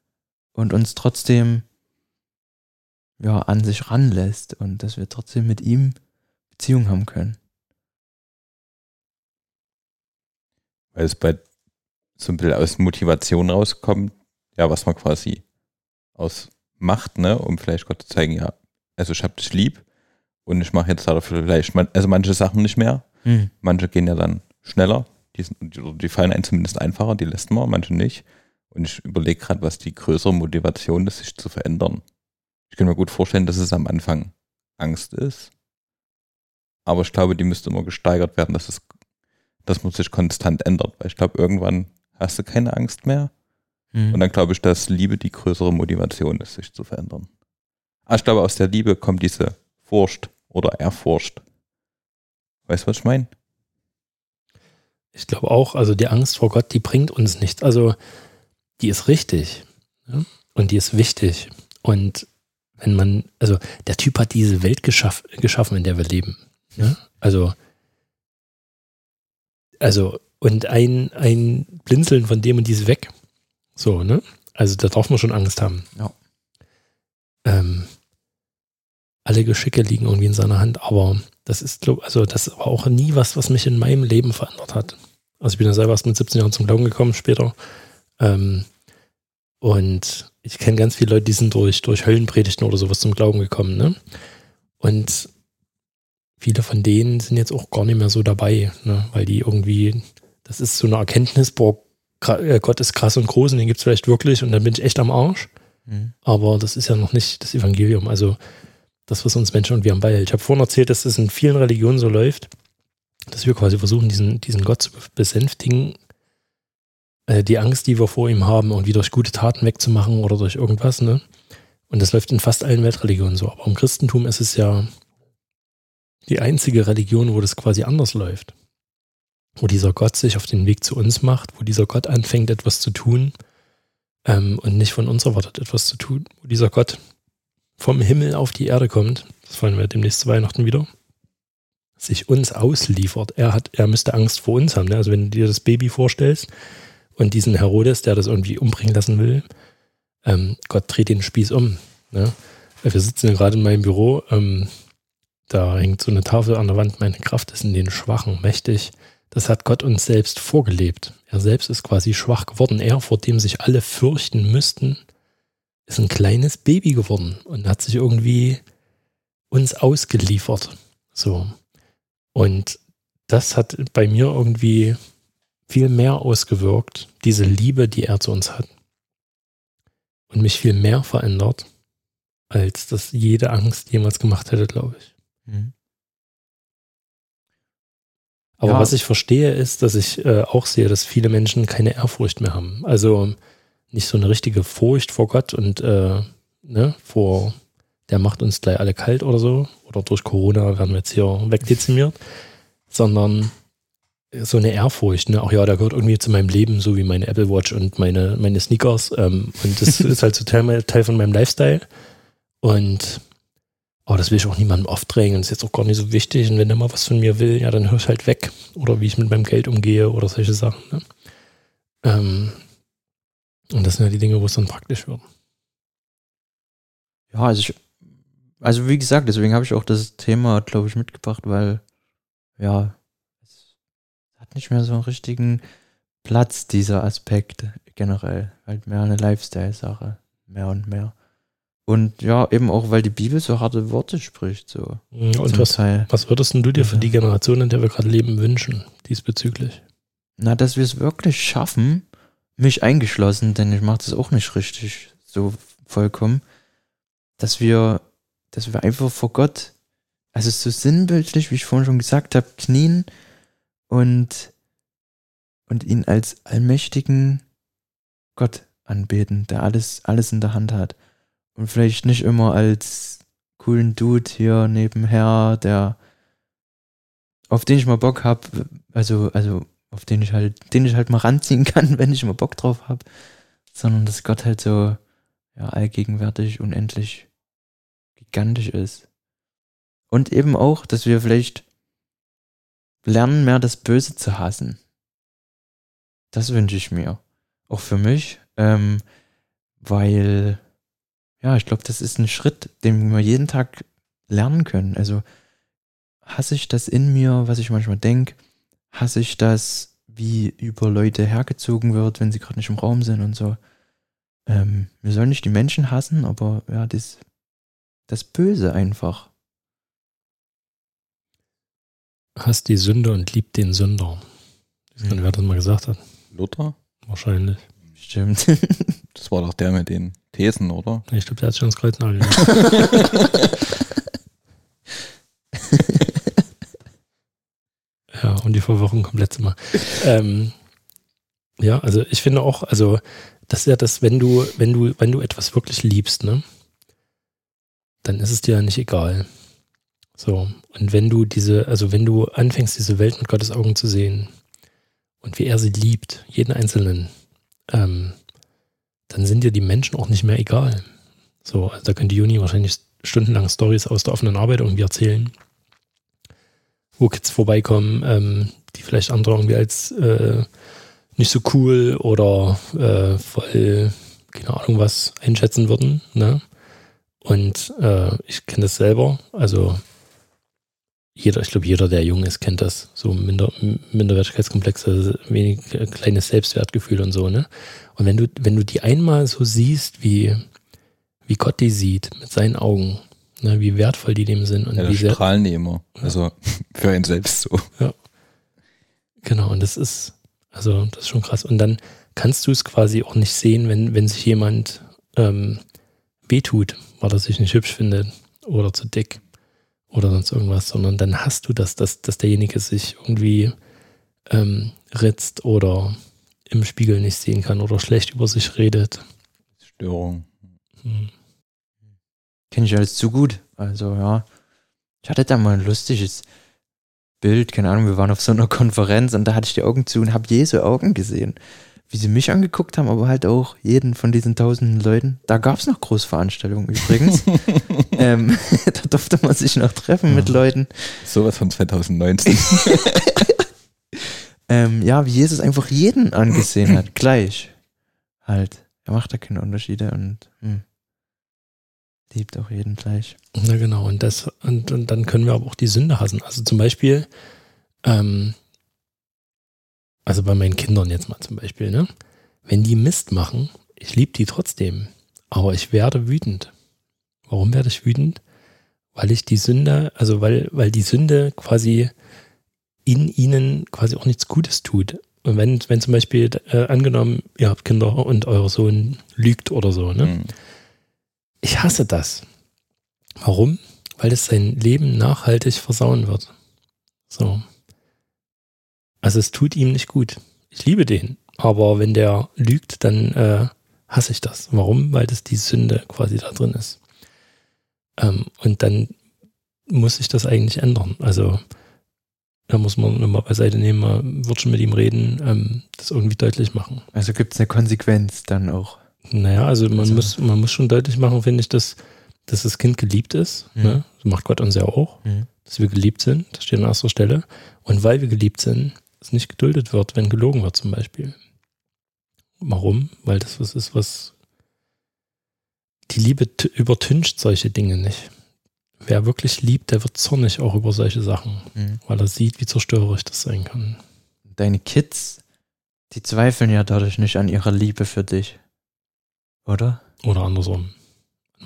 und uns trotzdem ja an sich ranlässt und dass wir trotzdem mit ihm Beziehung haben können. Weil es bei so ein bisschen aus Motivation rauskommt, ja, was man quasi aus macht, ne, um vielleicht Gott zu zeigen, ja, also ich hab dich lieb und ich mache jetzt dafür vielleicht, also manche Sachen nicht mehr, mhm. manche gehen ja dann schneller, die, sind, die fallen einem zumindest einfacher, die lässt man, manche nicht. Und ich überlege gerade, was die größere Motivation ist, sich zu verändern. Ich kann mir gut vorstellen, dass es am Anfang Angst ist. Aber ich glaube, die müsste immer gesteigert werden, dass es, dass man sich konstant ändert. Weil ich glaube, irgendwann hast du keine Angst mehr. Mhm. Und dann glaube ich, dass Liebe die größere Motivation ist, sich zu verändern. Aber ich glaube, aus der Liebe kommt diese Furcht oder Erfurcht. Weißt du, was ich meine? Ich glaube auch, also die Angst vor Gott, die bringt uns nichts. Also die ist richtig ja? und die ist wichtig. Und wenn man, also der Typ hat diese Welt geschaff, geschaffen, in der wir leben. Ja? Also, also, und ein, ein Blinzeln von dem und die ist weg. So, ne? Also da darf man schon Angst haben. Ja. Ähm, alle Geschicke liegen irgendwie in seiner Hand, aber das ist, also das war auch nie was, was mich in meinem Leben verändert hat. Also ich bin ja selber erst mit 17 Jahren zum Glauben gekommen später. Ähm, und ich kenne ganz viele Leute, die sind durch, durch Höllenpredigten oder sowas zum Glauben gekommen, ne? Und viele von denen sind jetzt auch gar nicht mehr so dabei, ne? Weil die irgendwie, das ist so eine Erkenntnis, boah, äh, Gott ist krass und groß und den gibt es vielleicht wirklich und dann bin ich echt am Arsch. Mhm. Aber das ist ja noch nicht das Evangelium. Also das, was uns Menschen irgendwie am Ball hält. Ich habe vorhin erzählt, dass es in vielen Religionen so läuft, dass wir quasi versuchen, diesen, diesen Gott zu besänftigen, äh, die Angst, die wir vor ihm haben, irgendwie durch gute Taten wegzumachen oder durch irgendwas. Ne? Und das läuft in fast allen Weltreligionen so. Aber im Christentum ist es ja die einzige Religion, wo das quasi anders läuft wo dieser Gott sich auf den Weg zu uns macht, wo dieser Gott anfängt, etwas zu tun ähm, und nicht von uns erwartet, etwas zu tun, wo dieser Gott vom Himmel auf die Erde kommt, das wollen wir demnächst zu Weihnachten wieder, sich uns ausliefert. Er hat, er müsste Angst vor uns haben. Ne? Also wenn du dir das Baby vorstellst und diesen Herodes, der das irgendwie umbringen lassen will, ähm, Gott dreht den Spieß um. Ne? Wir sitzen gerade in meinem Büro, ähm, da hängt so eine Tafel an der Wand, meine Kraft ist in den Schwachen mächtig. Das hat Gott uns selbst vorgelebt. Er selbst ist quasi schwach geworden. Er, vor dem sich alle fürchten müssten, ist ein kleines Baby geworden und hat sich irgendwie uns ausgeliefert. So. Und das hat bei mir irgendwie viel mehr ausgewirkt, diese Liebe, die er zu uns hat. Und mich viel mehr verändert, als das jede Angst jemals gemacht hätte, glaube ich. Mhm. Aber ja. was ich verstehe, ist, dass ich äh, auch sehe, dass viele Menschen keine Ehrfurcht mehr haben. Also nicht so eine richtige Furcht vor Gott und äh, ne, vor der macht uns gleich alle kalt oder so. Oder durch Corona werden wir jetzt hier wegdezimiert. Sondern so eine Ehrfurcht, ne? Ach ja, der gehört irgendwie zu meinem Leben, so wie meine Apple Watch und meine, meine Sneakers. Ähm, und das *laughs* ist halt so Teil, Teil von meinem Lifestyle. Und aber das will ich auch niemandem aufdrängen. Das ist jetzt auch gar nicht so wichtig. Und wenn der mal was von mir will, ja, dann hör ich halt weg. Oder wie ich mit meinem Geld umgehe oder solche Sachen. Ne? Ähm, und das sind ja die Dinge, wo es dann praktisch wird. Ja, also ich, also wie gesagt, deswegen habe ich auch das Thema, glaube ich, mitgebracht, weil, ja, nicht mehr so einen richtigen Platz, dieser Aspekt generell. Halt mehr eine Lifestyle-Sache. Mehr und mehr. Und ja, eben auch, weil die Bibel so harte Worte spricht. So. Und zum was, Teil. was würdest denn du dir für die Generation, in der wir gerade leben, wünschen, diesbezüglich? Na, dass wir es wirklich schaffen, mich eingeschlossen, denn ich mache das auch nicht richtig so vollkommen, dass wir, dass wir einfach vor Gott, also so sinnbildlich, wie ich vorhin schon gesagt habe, knien und, und ihn als allmächtigen Gott anbeten, der alles, alles in der Hand hat. Und vielleicht nicht immer als coolen Dude hier nebenher, der auf den ich mal Bock habe, also, also auf den ich halt, den ich halt mal ranziehen kann, *laughs* wenn ich mal Bock drauf habe, sondern dass Gott halt so ja, allgegenwärtig, unendlich gigantisch ist. Und eben auch, dass wir vielleicht lernen, mehr das Böse zu hassen. Das wünsche ich mir. Auch für mich, ähm, weil, ja, ich glaube, das ist ein Schritt, den wir jeden Tag lernen können. Also hasse ich das in mir, was ich manchmal denke, hasse ich das, wie über Leute hergezogen wird, wenn sie gerade nicht im Raum sind und so. Ähm, wir sollen nicht die Menschen hassen, aber ja, das, das Böse einfach. Hast die Sünde und liebt den Sünder. Ich weiß gar nicht, wer das mal gesagt hat. Luther? Wahrscheinlich. Stimmt. *laughs* Das war doch der mit den Thesen, oder? Ich glaube, der hat schon ins Kreuz. *laughs* Ja, und die Verwirrung kommt letztes Mal. Ähm, ja, also ich finde auch, also das ist ja das, wenn du, wenn du, wenn du etwas wirklich liebst, ne, dann ist es dir ja nicht egal. So, und wenn du diese, also wenn du anfängst, diese Welt mit Gottes Augen zu sehen und wie er sie liebt, jeden Einzelnen, ähm, dann sind dir die Menschen auch nicht mehr egal. So, also da könnte Juni wahrscheinlich stundenlang Stories aus der offenen Arbeit irgendwie erzählen, wo Kids vorbeikommen, ähm, die vielleicht andere irgendwie als äh, nicht so cool oder äh, voll, keine Ahnung was, einschätzen würden. Ne? Und äh, ich kenne das selber, also jeder, ich glaube, jeder, der jung ist, kennt das. So Minder, Minderwertigkeitskomplexe, wenig äh, kleines Selbstwertgefühl und so, ne? Und wenn du, wenn du die einmal so siehst, wie, wie Gott die sieht, mit seinen Augen, ne, wie wertvoll die dem sind und Ja, wie sehr, strahlen die immer. Also *laughs* für einen selbst so. Genau, und das ist, also das ist schon krass. Und dann kannst du es quasi auch nicht sehen, wenn, wenn sich jemand ähm, wehtut, weil er sich nicht hübsch findet oder zu dick oder sonst irgendwas, sondern dann hast du das, dass, dass derjenige sich irgendwie ähm, ritzt oder im Spiegel nicht sehen kann oder schlecht über sich redet. Störung. Hm. Kenne ich alles zu gut. Also ja. Ich hatte da mal ein lustiges Bild, keine Ahnung, wir waren auf so einer *laughs* Konferenz und da hatte ich die Augen zu und habe Jesu Augen gesehen. Wie sie mich angeguckt haben, aber halt auch jeden von diesen tausenden Leuten. Da gab es noch Großveranstaltungen übrigens. *laughs* ähm, *laughs* da durfte man sich noch treffen mit Ja. Leuten. Sowas von 2019. *laughs* Ähm, ja, wie Jesus einfach jeden angesehen hat, gleich. Halt. Er macht da keine Unterschiede und hm, liebt auch jeden gleich. Na genau, und das, und, und dann können wir aber auch die Sünde hassen. Also zum Beispiel, ähm, also bei meinen Kindern jetzt mal zum Beispiel, ne? Wenn die Mist machen, ich liebe die trotzdem, aber ich werde wütend. Warum werde ich wütend? Weil ich die Sünde, also weil, weil die Sünde quasi in ihnen quasi auch nichts Gutes tut. Und wenn, wenn zum Beispiel, äh, angenommen, ihr habt Kinder und euer Sohn lügt oder so, ne? Hm. Ich hasse das. Warum? Weil es sein Leben nachhaltig versauen wird. So. Also es tut ihm nicht gut. Ich liebe den. Aber wenn der lügt, dann äh, hasse ich das. Warum? Weil das die Sünde quasi da drin ist. Ähm, und dann muss sich das eigentlich ändern. Also da muss man immer beiseite nehmen, man wird schon mit ihm reden, ähm, das irgendwie deutlich machen. Also gibt es eine Konsequenz dann auch. Naja, also man, Also- muss, man muss schon deutlich machen, finde ich, dass, dass das Kind geliebt ist. Mhm. Ne? Das macht Gott uns ja auch, Mhm. dass wir geliebt sind. Das steht an erster Stelle. Und weil wir geliebt sind, es nicht geduldet wird, wenn gelogen wird zum Beispiel. Warum? Weil das was ist, was die Liebe übertüncht solche Dinge nicht. Wer wirklich liebt, der wird zornig auch über solche Sachen, Mhm. weil er sieht, wie zerstörerisch das sein kann. Deine Kids, die zweifeln ja dadurch nicht an ihrer Liebe für dich. Oder? Oder andersrum.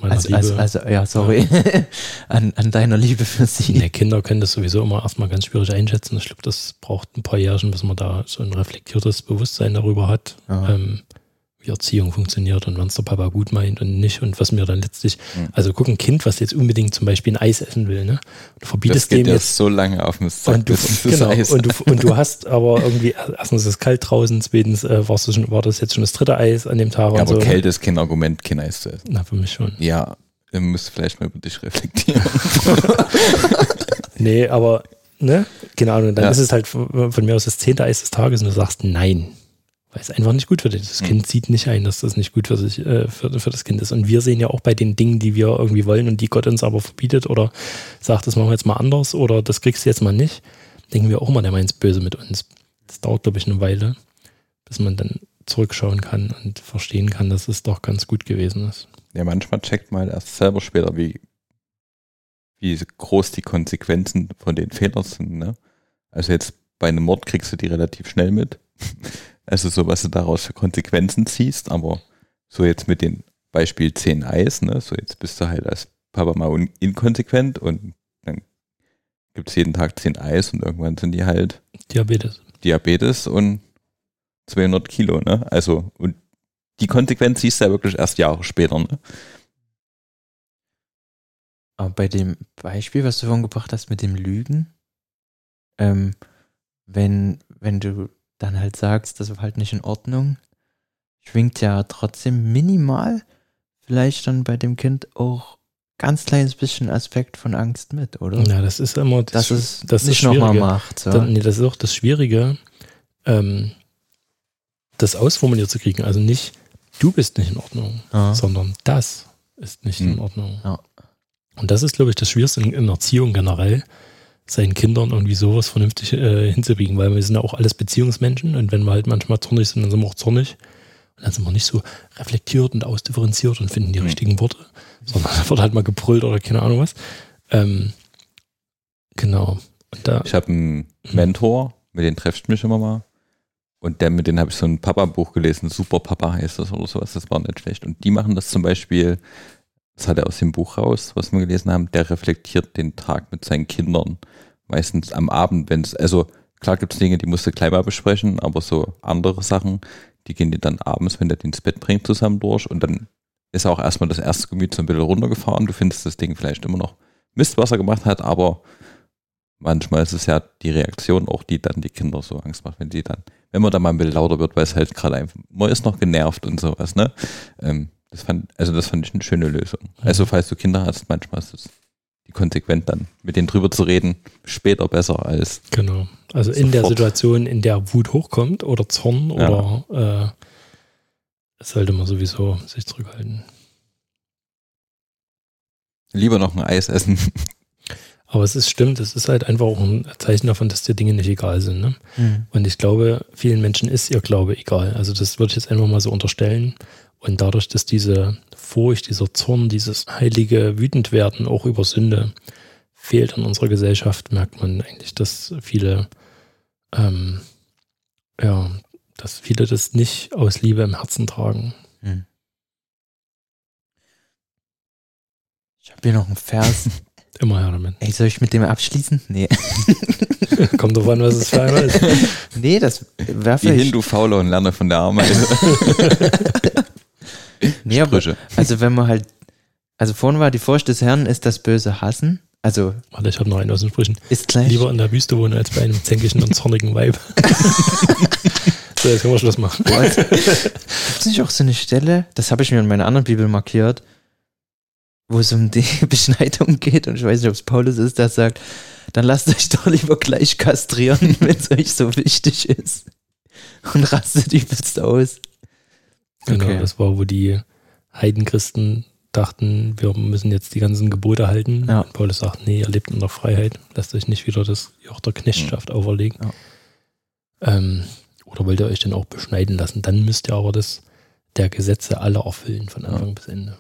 Also, also, also, ja, sorry. *laughs* an, an deiner Liebe für sie. Nee, Kinder können das sowieso immer erstmal ganz schwierig einschätzen. Ich glaube, das braucht ein paar Jährchen, bis man da so ein reflektiertes Bewusstsein darüber hat, Ja. ähm, wie Erziehung funktioniert und wann es der Papa gut meint und nicht und was mir dann letztlich, Mhm. also guck, ein Kind, was jetzt unbedingt zum Beispiel ein Eis essen will, ne? Du Das verbietest geht dem jetzt so lange auf den Sack, und du, das genau, und, du, *laughs* und du hast aber irgendwie, erstens ist es kalt draußen, zweitens äh, warst du schon, war das jetzt schon das dritte Eis an dem Tag Ja, und aber so. Kälte ist kein Argument, kein Eis zu essen. Na, für mich schon. Ja, ihr müsst vielleicht mal über dich reflektieren. *laughs* Nee, aber, ne? Keine Ahnung, dann Ja. ist es halt von mir aus das zehnte Eis des Tages und du sagst nein. Weil es einfach nicht gut für dich ist. Das Mhm. Kind sieht nicht ein, dass das nicht gut für sich, äh, für, für das Kind ist. Und wir sehen ja auch bei den Dingen, die wir irgendwie wollen und die Gott uns aber verbietet oder sagt, das machen wir jetzt mal anders oder das kriegst du jetzt mal nicht, denken wir auch immer, der meint es böse mit uns. Das dauert, glaube ich, eine Weile, bis man dann zurückschauen kann und verstehen kann, dass es doch ganz gut gewesen ist. Ja, manchmal checkt man erst selber später, wie, wie groß die Konsequenzen von den Fehlern sind. Ne? Also jetzt bei einem Mord kriegst du die relativ schnell mit. Also so, was du daraus für Konsequenzen ziehst, aber so jetzt mit dem Beispiel 10 Eis, ne? so jetzt bist du halt als Papa mal un inkonsequent und dann gibt es jeden Tag 10 Eis und irgendwann sind die halt Diabetes. Diabetes und 200 Kilo, ne? Also, und die Konsequenz siehst du ja wirklich erst Jahre später, ne? Aber bei dem Beispiel, was du vorhin gebracht hast mit dem Lügen, ähm, wenn, wenn du dann halt sagst, das war halt nicht in Ordnung, schwingt ja trotzdem minimal vielleicht dann bei dem Kind auch ganz kleines bisschen Aspekt von Angst mit, oder? Ja, das ist immer das, das ist nicht nochmal macht. So. Dann, nee, das ist auch das Schwierige, ähm, das ausformuliert zu kriegen. Also nicht, du bist nicht in Ordnung, ja. sondern das ist nicht in Hm. Ordnung. Ja. Und das ist, glaube ich, das Schwierigste in, in Erziehung generell, seinen Kindern irgendwie sowas vernünftig äh, hinzukriegen, weil wir sind ja auch alles Beziehungsmenschen und wenn wir halt manchmal zornig sind, dann sind wir auch zornig. Und dann sind wir nicht so reflektiert und ausdifferenziert und finden die Hm. richtigen Worte, sondern *laughs* da wird halt mal gebrüllt oder keine Ahnung was. Ähm, genau. Da, Ich habe einen Mentor, mit dem treffe ich mich immer mal. Und der, mit dem habe ich so ein Papa-Buch gelesen, Super Papa heißt das oder sowas, das war nicht schlecht. Und die machen das zum Beispiel, das hat er aus dem Buch raus, was wir gelesen haben, der reflektiert den Tag mit seinen Kindern. Meistens am Abend, wenn es, also klar gibt es Dinge, die musst du gleich mal besprechen, aber so andere Sachen, die gehen die dann abends, wenn der die ins Bett bringt, zusammen durch und dann ist auch erstmal das erste Gemüt so ein bisschen runtergefahren. Du findest das Ding vielleicht immer noch Mist, was er gemacht hat, aber manchmal ist es ja die Reaktion auch, die dann die Kinder so Angst macht, wenn die dann, wenn man dann mal ein bisschen lauter wird, weil es halt gerade einfach, man ist noch genervt und sowas, ne? Ähm, das fand, also das fand ich eine schöne Lösung. Also falls du Kinder hast, manchmal ist es die konsequent dann, mit denen drüber zu reden, später besser als, Genau. Also in der Sofort. Situation, in der Wut hochkommt oder Zorn Ja. oder äh, sollte man sowieso sich zurückhalten. lieber noch ein Eis essen. *laughs* Aber es ist stimmt, es ist halt einfach auch ein Zeichen davon, dass dir Dinge nicht egal sind. Ne? Hm. Und ich glaube, vielen Menschen ist ihr Glaube egal. Also das würde ich jetzt einfach mal so unterstellen. Und dadurch, dass diese Furcht, dieser Zorn, dieses heilige Wütendwerden auch über Sünde fehlt in unserer Gesellschaft, merkt man eigentlich, dass viele, ähm, ja, dass viele das nicht aus Liebe im Herzen tragen. Hm. Ich habe hier noch einen Vers. *laughs* Immer her damit. Ey, soll ich mit dem abschließen? Nee. *laughs* Kommt drauf an, was es für einmal ist. nee, das wäre Geh hin, du Fauler, und lerne von der Ameise. *laughs* Nee, aber, Sprüche. also wenn man halt. Also vorhin war die Furcht des Herrn ist das böse Hassen. Also Warte, ich habe noch einen aus den Sprüchen. ist gleich. Lieber in der Wüste wohnen als bei einem zänkischen und zornigen Weib. *laughs* so, jetzt können wir Schluss machen. Gibt es nicht auch so eine Stelle, das habe ich mir in meiner anderen Bibel markiert, wo es um die *laughs* Beschneidung geht und ich weiß nicht, ob es Paulus ist, der sagt, dann lasst euch doch lieber gleich kastrieren, *laughs* wenn es euch so wichtig ist. Und rastet übelst aus. Genau, Okay. das war, wo die Heidenchristen dachten, wir müssen jetzt die ganzen Gebote halten. Ja. Und Paulus sagt, nee, ihr lebt in der Freiheit, lasst euch nicht wieder das Joch der Knechtschaft auferlegen. Ja. Ähm, oder wollt ihr euch denn auch beschneiden lassen? Dann müsst ihr aber das der Gesetze alle erfüllen, von Anfang bis Ende.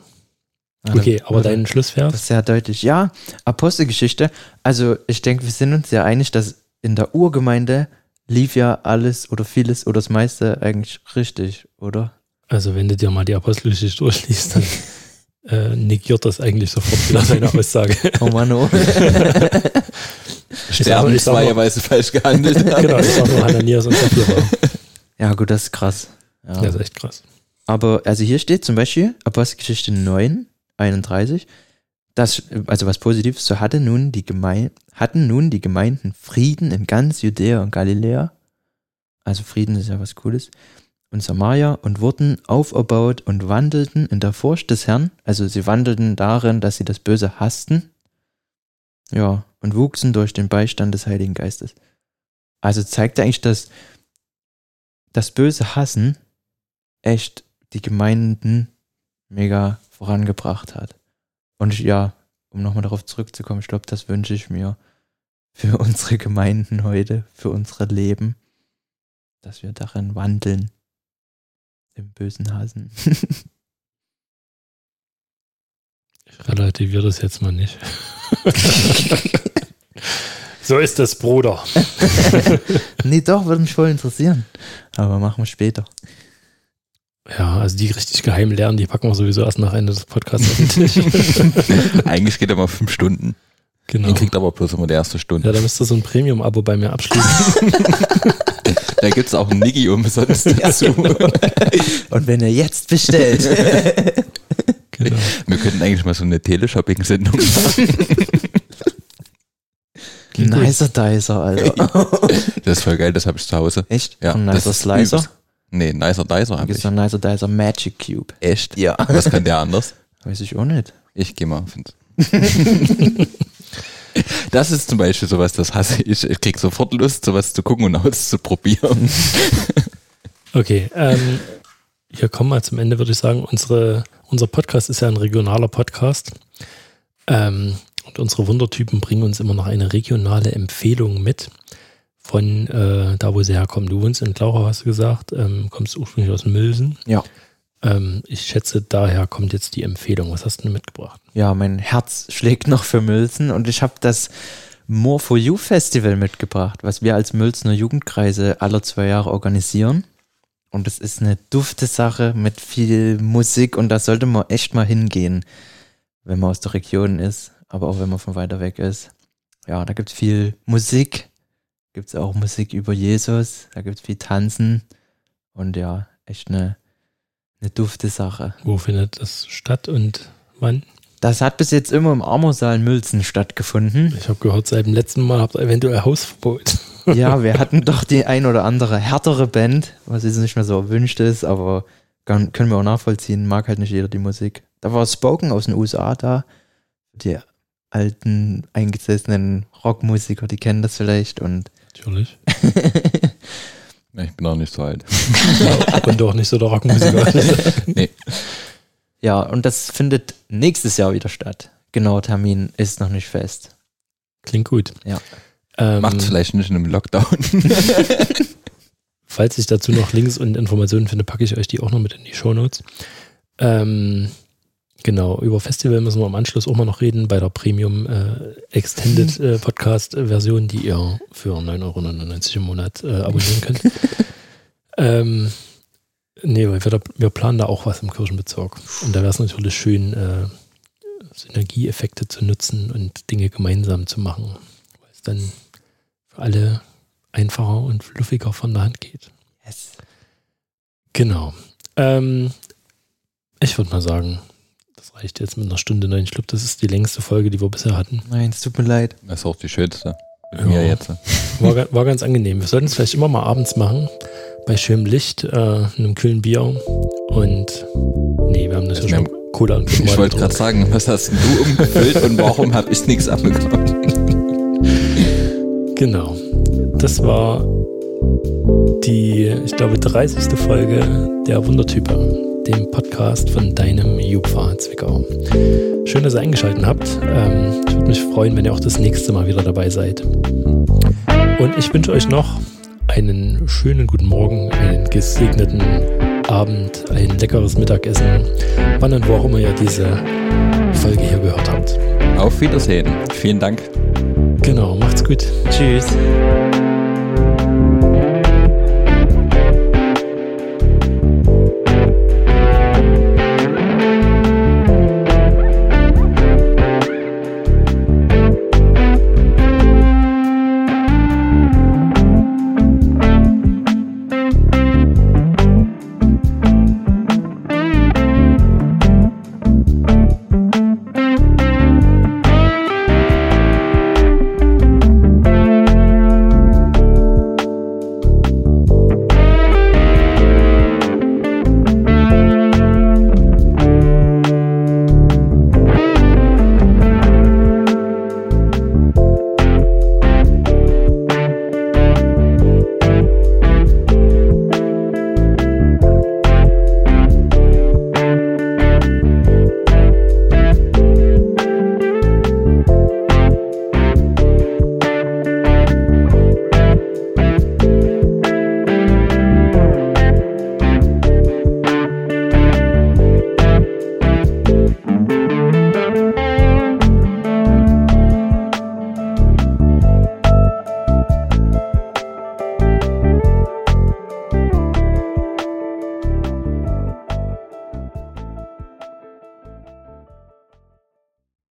Ja, Okay, aber dein Schlussvers? Das ist sehr deutlich. Ja, Apostelgeschichte. Also ich denke, wir sind uns ja einig, dass in der Urgemeinde lief ja alles oder vieles oder das meiste eigentlich richtig, oder? Also wenn du dir mal die Apostelgeschichte durchliest, dann *laughs* äh, negiert das eigentlich sofort wieder seine Aussage. Oh Mann, oh. *laughs* Sterben ich sag zwei, mal- weil sie falsch gehandelt *laughs* genau, ich sag nur Hananias und Sapphira. Ja, gut, das ist krass. Ja. Das ist echt krass. Aber, also hier steht zum Beispiel, Apostelgeschichte 9, 31, das, also was Positives, so hatte nun die Gemei hatten nun die Gemeinden Frieden in ganz Judäa und Galiläa, also Frieden ist ja was Cooles, und Samaria und wurden auferbaut und wandelten in der Furcht des Herrn, also sie wandelten darin, dass sie das Böse hassten, ja, und wuchsen durch den Beistand des Heiligen Geistes. Also zeigt eigentlich, dass das böse Hassen echt die Gemeinden mega vorangebracht hat. Und ja, um nochmal darauf zurückzukommen, ich glaube, das wünsche ich mir für *laughs* unsere Gemeinden heute, für unsere Leben, dass wir darin wandeln. Im bösen Hasen. *laughs* Ich relativiere das jetzt mal nicht. *laughs* so ist es, Bruder. *laughs* nee, doch, würde mich voll interessieren. Aber machen wir später. Ja, also die richtig geheimen Lernen, die packen wir sowieso erst nach Ende des Podcasts auf den Tisch. Eigentlich geht er mal fünf Stunden. genau. Den kriegt aber bloß immer die erste Ja, Stunde. da müsst ihr so ein Premium-Abo bei mir abschließen. Da gibt's auch ein Niggi umsonst dazu. Und wenn ihr jetzt bestellt. genau. Wir könnten eigentlich mal so eine Teleshopping-Sendung machen. Nicer Dicer, Alter. *laughs* Das ist voll geil, das habe ich zu Hause. Echt? Ja, das Nicer Slicer? übelst. Nee, Nicer Dicer habe Gibt ich. es Nicer Dicer Magic Cube? Echt? Ja. Was kann der anders? Weiß ich auch nicht. Ich gehe mal. Find's. *laughs* *laughs* Das ist zum Beispiel sowas, das hasse ich. Ich krieg sofort Lust, sowas zu gucken und auszuprobieren. *laughs* Okay, ähm, wir kommen mal zum Ende, würde ich sagen. Unsere, unser Podcast ist ja ein regionaler Podcast. Ähm, und unsere Wundertypen bringen uns immer noch eine regionale Empfehlung mit von äh, da, wo sie herkommen. Du wohnst in Glauchau, hast du gesagt, ähm, kommst ursprünglich aus Mülsen. Ja. Ähm, ich schätze, daher kommt jetzt die Empfehlung. Was hast du denn mitgebracht? Ja, mein Herz schlägt noch für Mülzen und ich habe das More for You Festival mitgebracht, was wir als Mülzener Jugendkreise alle zwei Jahre organisieren. Und es ist eine dufte Sache mit viel Musik und da sollte man echt mal hingehen, wenn man aus der Region ist, aber auch wenn man von weiter weg ist. Ja, da gibt es viel Musik, gibt es auch Musik über Jesus, da gibt es viel Tanzen und ja, echt eine, eine dufte Sache. Wo findet das statt und wann? Das hat bis jetzt immer im Armosaal Mülzen stattgefunden. Ich habe gehört, seit dem letzten Mal habt ihr eventuell Hausverbot. *laughs* Ja, wir hatten doch die ein oder andere härtere Band, was jetzt nicht mehr so erwünscht ist, aber kann, können wir auch nachvollziehen, mag halt nicht jeder die Musik. Da war Spoken aus den USA da, die alten, eingesessenen Rockmusiker, die kennen das vielleicht und Natürlich. *laughs* Ja, Ich bin auch nicht so alt. *laughs* Und auch nicht so der Rockmusiker. *laughs* Nee, ja, und das findet nächstes Jahr wieder statt. Genauer Termin ist noch nicht fest. Klingt gut. Ja. Ähm, macht's vielleicht nicht in einem Lockdown. *laughs* Falls ich dazu noch Links und Informationen finde, packe ich euch die auch noch mit in die Shownotes. Ähm, genau, über Festival müssen wir im Anschluss auch mal noch reden, bei der Premium äh, Extended *laughs* äh, Podcast Version, die ihr für 9,99 Euro im Monat äh, abonnieren könnt. *laughs* ähm, nee, weil wir, da, wir planen da auch was im Kirchenbezirk. Und da wäre es natürlich schön, äh, Synergieeffekte zu nutzen und Dinge gemeinsam zu machen, weil es dann für alle einfacher und fluffiger von der Hand geht. Yes. Genau. Ähm, ich würde mal sagen, reicht jetzt mit einer Stunde neun. Ich glaube, das ist die längste Folge, die wir bisher hatten. Nein, es tut mir leid. Das ist auch die schönste. Ja. mir jetzt. War, war ganz angenehm. Wir sollten es vielleicht immer mal abends machen, bei schönem Licht, äh, einem kühlen Bier und nee, wir haben natürlich Wir schon Cola und Ich wollte gerade sagen, was hast denn du umgefüllt und warum habe ich nichts abbekommen? *laughs* Genau. Das war die, ich glaube, 30. Folge der Wundertype, dem Podcast von deinem Jupfer Zwickau. Schön, dass ihr eingeschaltet habt. Ähm, ich würde mich freuen, wenn ihr auch das nächste Mal wieder dabei seid. Und ich wünsche euch noch einen schönen guten Morgen, einen gesegneten Abend, ein leckeres Mittagessen, wann und wo auch immer ihr diese Folge hier gehört habt. Auf Wiedersehen. Vielen Dank. Genau, macht's gut. Tschüss.